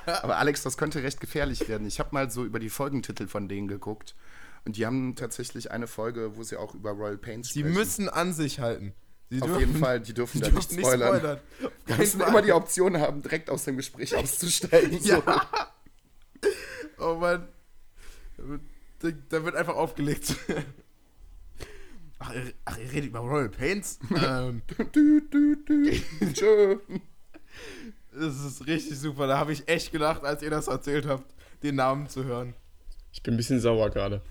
Aber Alex, das könnte recht gefährlich werden. Ich habe mal so über die Folgentitel von denen geguckt. Und die haben tatsächlich eine Folge, wo sie auch über Royal Pains Sie sprechen. müssen an sich halten. Sie Auf jeden Fall, die dürfen Sie da dürfen nicht spoilern. Auf Wir keinen müssen immer die Option haben, direkt aus dem Gespräch auszusteigen. So. Ja. Oh Mann. Da, wird einfach aufgelegt. Ach ihr, ach, ihr redet über Royal Paints? ähm. Tschö. das ist richtig super. Da habe ich echt gedacht, als ihr das erzählt habt, den Namen zu hören. Ich bin ein bisschen sauer gerade.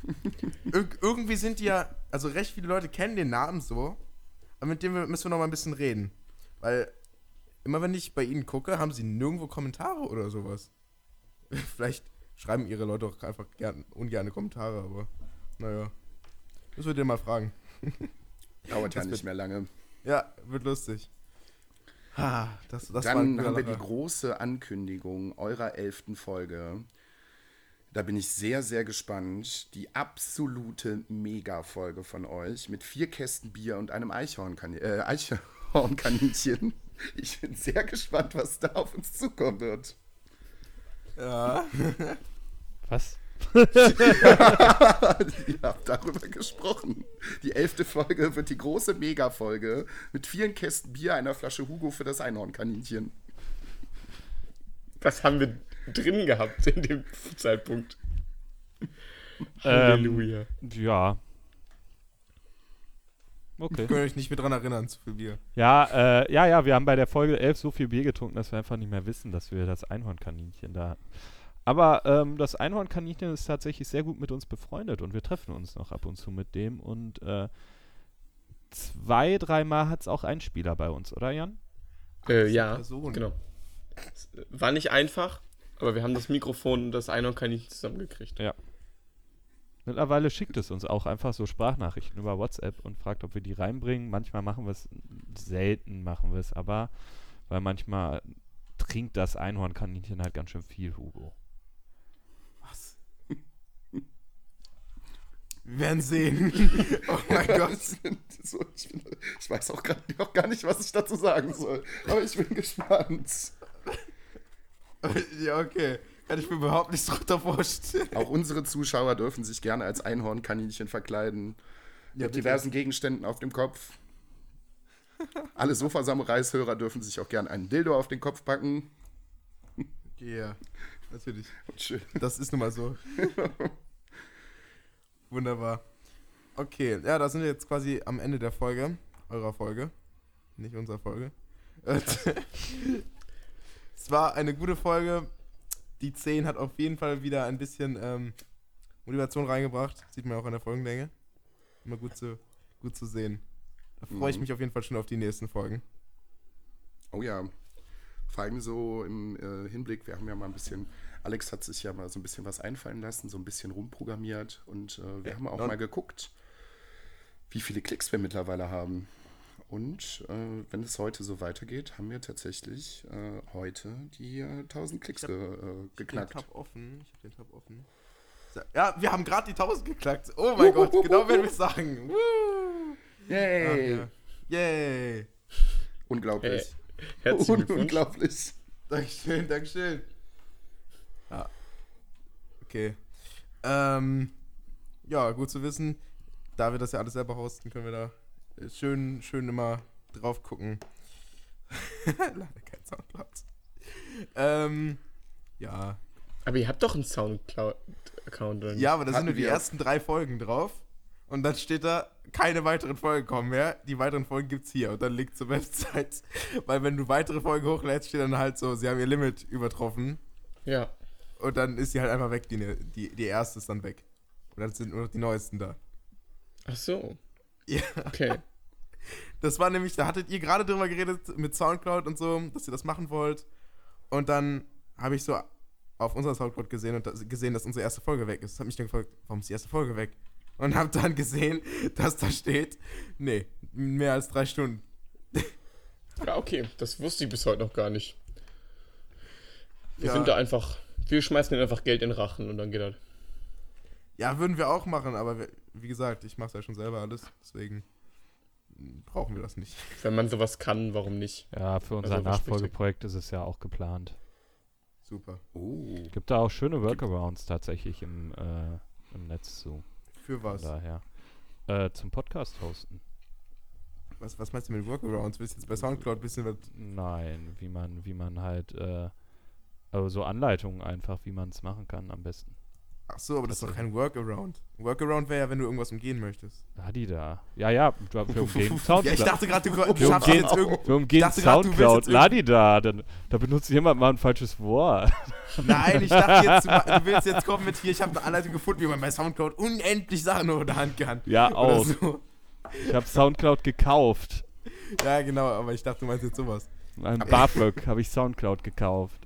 Ir irgendwie sind die ja, also recht viele Leute kennen den Namen so, aber mit dem wir- müssen wir noch mal ein bisschen reden. Weil immer wenn ich bei ihnen gucke, haben sie nirgendwo Kommentare oder sowas. Vielleicht schreiben ihre Leute auch einfach gern, ungerne Kommentare, aber naja. Müssen wir den mal fragen. Dauert ja Das nicht wird- mehr lange. Ja, wird lustig. Ha, das, das war Dann haben wir die große Ankündigung eurer elften Folge. Da bin ich sehr, sehr gespannt. Die absolute Mega-Folge von euch mit vier Kästen Bier und einem Eichhornkan äh, Eichhornkaninchen. Ich bin sehr gespannt, was da auf uns zukommen wird. Ja. Was? Ihr habt darüber gesprochen. Die elfte Folge wird die große Mega-Folge mit vielen Kästen Bier, einer Flasche Hugo für das Einhornkaninchen. Was haben wir drin gehabt in dem Zeitpunkt? Ähm, Halleluja. Ja. Okay. Ich kann euch nicht mehr dran erinnern, zu viel Bier. Ja, äh, ja, ja, wir haben bei der Folge 11 so viel Bier getrunken, dass wir einfach nicht mehr wissen, dass wir das Einhornkaninchen da hatten. Aber ähm, das Einhornkaninchen ist tatsächlich sehr gut mit uns befreundet und wir treffen uns noch ab und zu mit dem und äh, zwei, dreimal hat es auch einen Spieler bei uns, oder Jan? Äh, ja, eine Person. genau. Es War nicht einfach, aber wir haben das Mikrofon und das Einhornkaninchen zusammengekriegt. Mittlerweile schickt es uns auch einfach so Sprachnachrichten über WhatsApp und fragt, ob wir die reinbringen. Manchmal machen wir es, selten machen wir es, aber weil manchmal trinkt das Einhornkaninchen halt ganz schön viel, Hugo. Was? Wir werden sehen. oh mein Gott. So, ich, bin, ich weiß auch gerade noch gar nicht, was ich dazu sagen soll. Aber ich bin gespannt. ja, okay. Kann ich mir überhaupt nichts drunter vorstellen. Auch unsere Zuschauer dürfen sich gerne als Einhornkaninchen verkleiden. mit diversen Gegenständen auf dem Kopf. Alle Sofa-Samurais-Hörer dürfen sich auch gerne einen Dildo auf den Kopf packen. Ja, natürlich. Und schön. Das ist nun mal so. Wunderbar. Okay, ja, da sind wir jetzt quasi am Ende der Folge. Eurer Folge. Nicht unserer Folge. es war eine gute Folge. Die 10 hat auf jeden Fall wieder ein bisschen ähm, Motivation reingebracht. Sieht man auch an der Folgenlänge. Immer gut zu, gut zu sehen. Da freue ich Mhm. mich auf jeden Fall schon auf die nächsten Folgen. Oh ja. Vor allem so im äh, Hinblick, wir haben ja mal ein bisschen, Alex hat sich ja mal so ein bisschen was einfallen lassen, so ein bisschen rumprogrammiert und äh, wir Ja, haben auch mal geguckt, wie viele Klicks wir mittlerweile haben. Und äh, wenn es heute so weitergeht, haben wir tatsächlich äh, heute die äh, 1000 Klicks Ich hab- ge, äh, Den geknackt. Tab offen. Ich hab den Tab offen. Ja, wir haben gerade die 1000 geknackt. Oh mein Gott, genau werden wir es sagen. Yay! Ach, ja. Yay! Unglaublich. Herzlichen Glückwunsch. Unglaublich. Dankeschön, Dankeschön. Ja. Okay. Ähm, ja, gut zu wissen. Da wir das ja alles selber hosten, können wir da schön, schön immer drauf gucken. Leider kein Soundcloud. Ähm, ja. Aber ihr habt doch einen Soundcloud-Account? Ja, aber da sind nur die ersten drei Folgen drauf. Und dann steht da, keine weiteren Folgen kommen mehr. Die weiteren Folgen gibt's hier. Und dann Link zur Website. Weil wenn du weitere Folgen hochlädst, steht dann halt so, sie haben ihr Limit übertroffen. Ja. Und dann ist die halt einfach weg, die, die, die erste ist dann weg. Und dann sind nur noch die neuesten da. Ach so. Ja. Okay. Das war nämlich, da hattet ihr gerade drüber geredet mit Soundcloud und so, dass ihr das machen wollt. Und dann habe ich so auf unserer Soundcloud gesehen und das, gesehen, dass unsere erste Folge weg ist. Das hat mich dann gefragt, warum ist die erste Folge weg? Und habe dann gesehen, dass da steht, nee, mehr als drei Stunden. Ja, okay. Das wusste ich bis heute noch gar nicht. Wir Ja. sind da einfach. Wir schmeißen ihnen einfach Geld in Rachen und dann geht das. Ja, würden wir auch machen, aber wir, wie gesagt, ich mache ja schon selber alles, deswegen brauchen wir das nicht. Wenn man sowas kann, warum nicht? Ja, für unser Also, Nachfolgeprojekt ist es ja auch geplant. Super. Oh. Gibt da auch schöne Workarounds tatsächlich im, äh, im Netz zu. Für Von was? daher. Äh, zum Podcast hosten. was? Was meinst du mit Workarounds? Willst du jetzt bei Soundcloud ein bisschen was Nein, wie man, wie man halt, äh, also so Anleitungen einfach, wie man es machen kann am besten. Ach so, aber das ist doch kein Workaround. Ein Workaround wäre ja, wenn du irgendwas umgehen möchtest. Hadi da. Ja, ja, du, wir umgehen Soundcloud. Ja, ich dachte gerade, du, du schaffst umgehen- jetzt irgendwie. wir umgehen Soundcloud. Ladi da. Dann, da benutzt jemand mal ein falsches Wort. Nein, ich dachte jetzt, du, willst jetzt kommen mit hier, ich habe eine Anleitung gefunden, wie man bei Soundcloud unendlich Sachen unter Hand kann. Ja, auch. so. Ich habe Soundcloud gekauft. Ja, genau, aber ich dachte, du meinst jetzt sowas. Ein BAföG habe ich Soundcloud gekauft.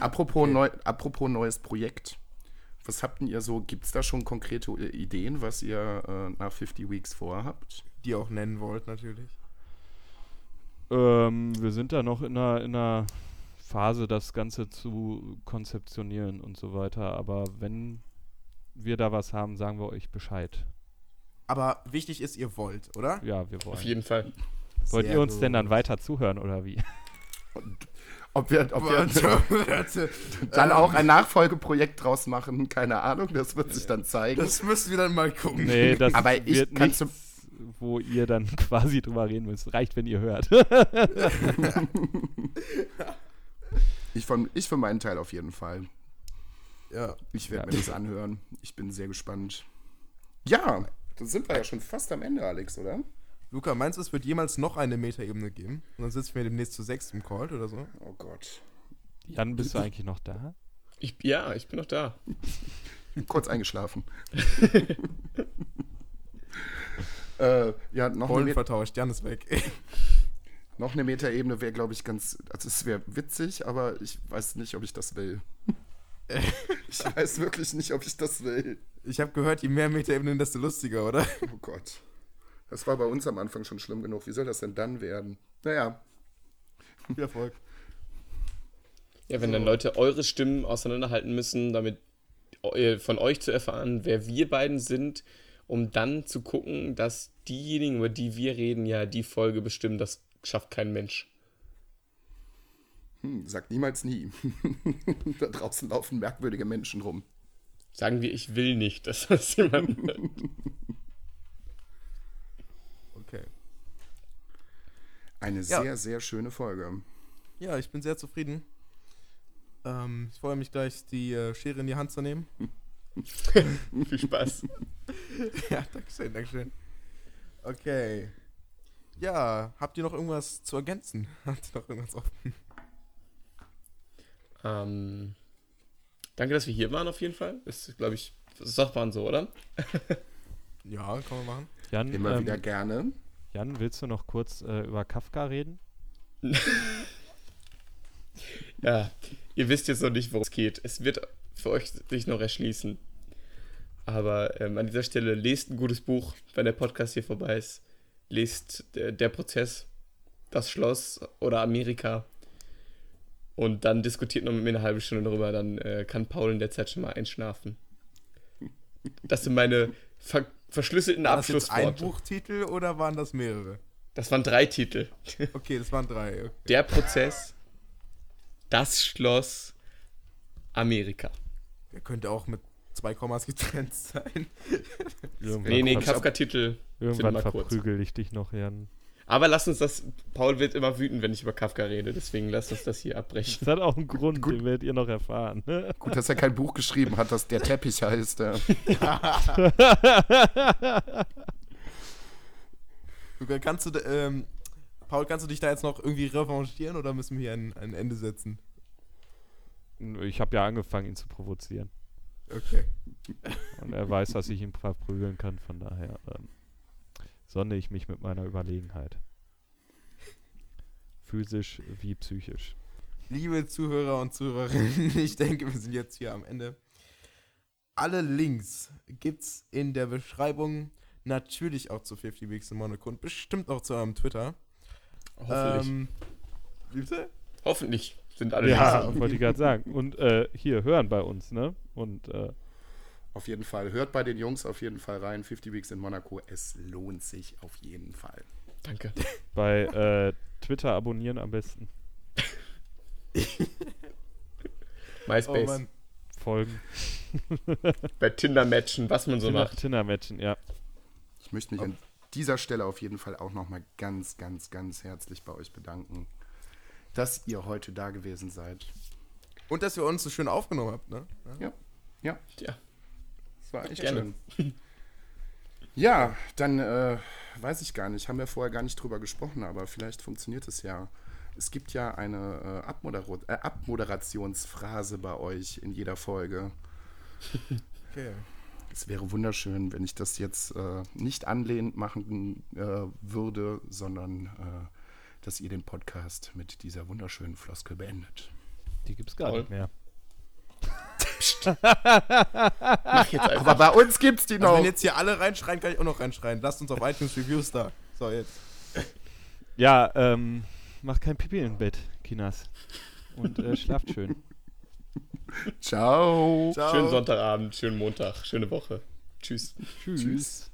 Apropos, neu, apropos neues Projekt. Was habt denn ihr so? Gibt es da schon konkrete Ideen, was ihr äh, nach 50 Weeks vorhabt? Die ihr auch nennen wollt, natürlich. Ähm, wir sind da noch in einer, in einer Phase, das Ganze zu konzeptionieren und so weiter. Aber wenn wir da was haben, sagen wir euch Bescheid. Aber wichtig ist, ihr wollt, oder? Ja, wir wollen. Auf jeden Fall. Wollt Sehr ihr uns denn dann gut. weiter zuhören oder wie? Ob wir, ob wir dann auch ein Nachfolgeprojekt draus machen, keine Ahnung, das wird sich dann zeigen. Das müssen wir dann mal gucken. Nee, das Aber ich wird kann nichts, zum- wo ihr dann quasi drüber reden müsst. Reicht, wenn ihr hört. Ich, von, ich für meinen Teil auf jeden Fall. Ja. Ich werde Ja. mir das anhören. Ich bin sehr gespannt. Ja, dann sind wir ja schon fast am Ende, Alex, oder? Luca, meinst du, es wird jemals noch eine Metaebene geben? Und dann sitzen wir demnächst zu sechs im Call oder so? Oh Gott. Jan, bist du eigentlich noch da? Ich, ja, ich bin noch da. Kurz eingeschlafen. äh, ja, noch Me vertauscht, Jan ist weg. noch eine Metaebene wäre, glaube ich, ganz. Also, es wäre witzig, aber ich weiß nicht, ob ich das will. ich weiß wirklich nicht, ob ich das will. Ich habe gehört, je mehr Metaebenen, desto lustiger, oder? Oh Gott. Das war bei uns am Anfang schon schlimm genug. Wie soll das denn dann werden? Naja, Viel Erfolg. Ja, wenn dann Leute eure Stimmen auseinanderhalten müssen, damit von euch zu erfahren, wer wir beiden sind, um dann zu gucken, dass diejenigen, über die wir reden, ja die Folge bestimmen, das schafft kein Mensch. hm, sagt niemals nie. da draußen laufen merkwürdige Menschen rum. Sagen wir, ich will nicht, dass das jemand hört. Okay. Eine Ja. sehr, sehr schöne Folge. Ja, ich bin sehr zufrieden. Ähm, ich freue mich gleich, die äh, Schere in die Hand zu nehmen. Viel Spaß. ja, dankeschön, dankeschön. Okay. Ja, habt ihr noch irgendwas zu ergänzen? Habt ihr noch irgendwas offen? Ähm, danke, dass wir hier waren auf jeden Fall. Ist, glaube ich, das sagt man so, oder? Ja, kann man machen. Jan, Immer ähm, wieder gerne. Jan, willst du noch kurz äh, über Kafka reden? Ja, ihr wisst jetzt noch nicht, worum es geht. Es wird für euch sich noch erschließen. Aber ähm, an dieser Stelle lest ein gutes Buch, wenn der Podcast hier vorbei ist. Lest der, der Prozess, das Schloss oder Amerika. Und dann diskutiert noch mit mir eine halbe Stunde darüber. Dann äh, kann Paul in der Zeit schon mal einschlafen. Das sind meine ver verschlüsselten War das jetzt ein. Buchtitel oder waren das mehrere? Das waren drei Titel. Okay, das waren drei. Okay. Der Prozess, das Schloss, Amerika. Der könnte auch mit zwei Kommas getrennt sein. Irgendwann, Nee, nee, Kafka-Titel. irgendwann verprügel ich dich noch, Jan. Aber lass uns das. Paul wird immer wütend, wenn ich über Kafka rede, deswegen lass uns das hier abbrechen. Das hat auch einen Grund, den werdet ihr noch erfahren. Gut, dass er kein Buch geschrieben hat, das der Teppich heißt. Luca, kannst du, ähm, Paul, kannst du dich da jetzt noch irgendwie revanchieren oder müssen wir hier ein, ein Ende setzen? ich habe ja angefangen, ihn zu provozieren. Okay. Und er weiß, dass ich ihn verprügeln kann, von daher ähm, sonne ich mich mit meiner Überlegenheit. Physisch wie psychisch. Liebe Zuhörer und Zuhörerinnen, ich denke, wir sind jetzt hier am Ende. Alle Links gibt's in der Beschreibung. Natürlich auch zu 50 Weeks in Monaco und bestimmt auch zu eurem Twitter. Hoffentlich. Ähm, bitte? Hoffentlich sind alle Ja, Links. wollte ich gerade sagen. Und äh, hier, hören bei uns, ne? Und äh, Auf jeden Fall. Hört bei den Jungs auf jeden Fall rein. 50 Weeks in Monaco. Es lohnt sich auf jeden Fall. Danke. bei äh, Twitter abonnieren am besten. Oh MySpace. Mann. Folgen. Bei Tinder matchen, was man so Tinder, macht. Tinder-Matchen, ja. Ich möchte mich an dieser Stelle auf jeden Fall auch nochmal ganz, ganz, ganz herzlich bei euch bedanken, dass ihr heute da gewesen seid. Und dass ihr uns so schön aufgenommen habt, ne? Ja, ja, Ja. War echt Gerne. schön. Ja, dann äh, weiß ich gar nicht, haben wir vorher gar nicht drüber gesprochen, aber vielleicht funktioniert es ja. Es gibt ja eine äh, Abmodera äh, Abmoderationsphrase bei euch in jeder Folge. Okay. Es wäre wunderschön, wenn ich das jetzt äh, nicht anlehnend machen äh, würde, sondern äh, dass ihr den Podcast mit dieser wunderschönen Floskel beendet. Die gibt's gar Toll. nicht mehr. Mach jetzt einfach. Aber bei uns gibt's die Also noch. wenn jetzt hier alle reinschreien, kann ich auch noch reinschreien. Lasst uns auf iTunes Reviews da. So, jetzt. Ja, ähm, macht kein Pipi im Bett, Kinas. Und äh, schlaft schön. Ciao. Ciao. Schönen Sonntagabend, schönen Montag, schöne Woche. Tschüss. Tschüss. Tschüss.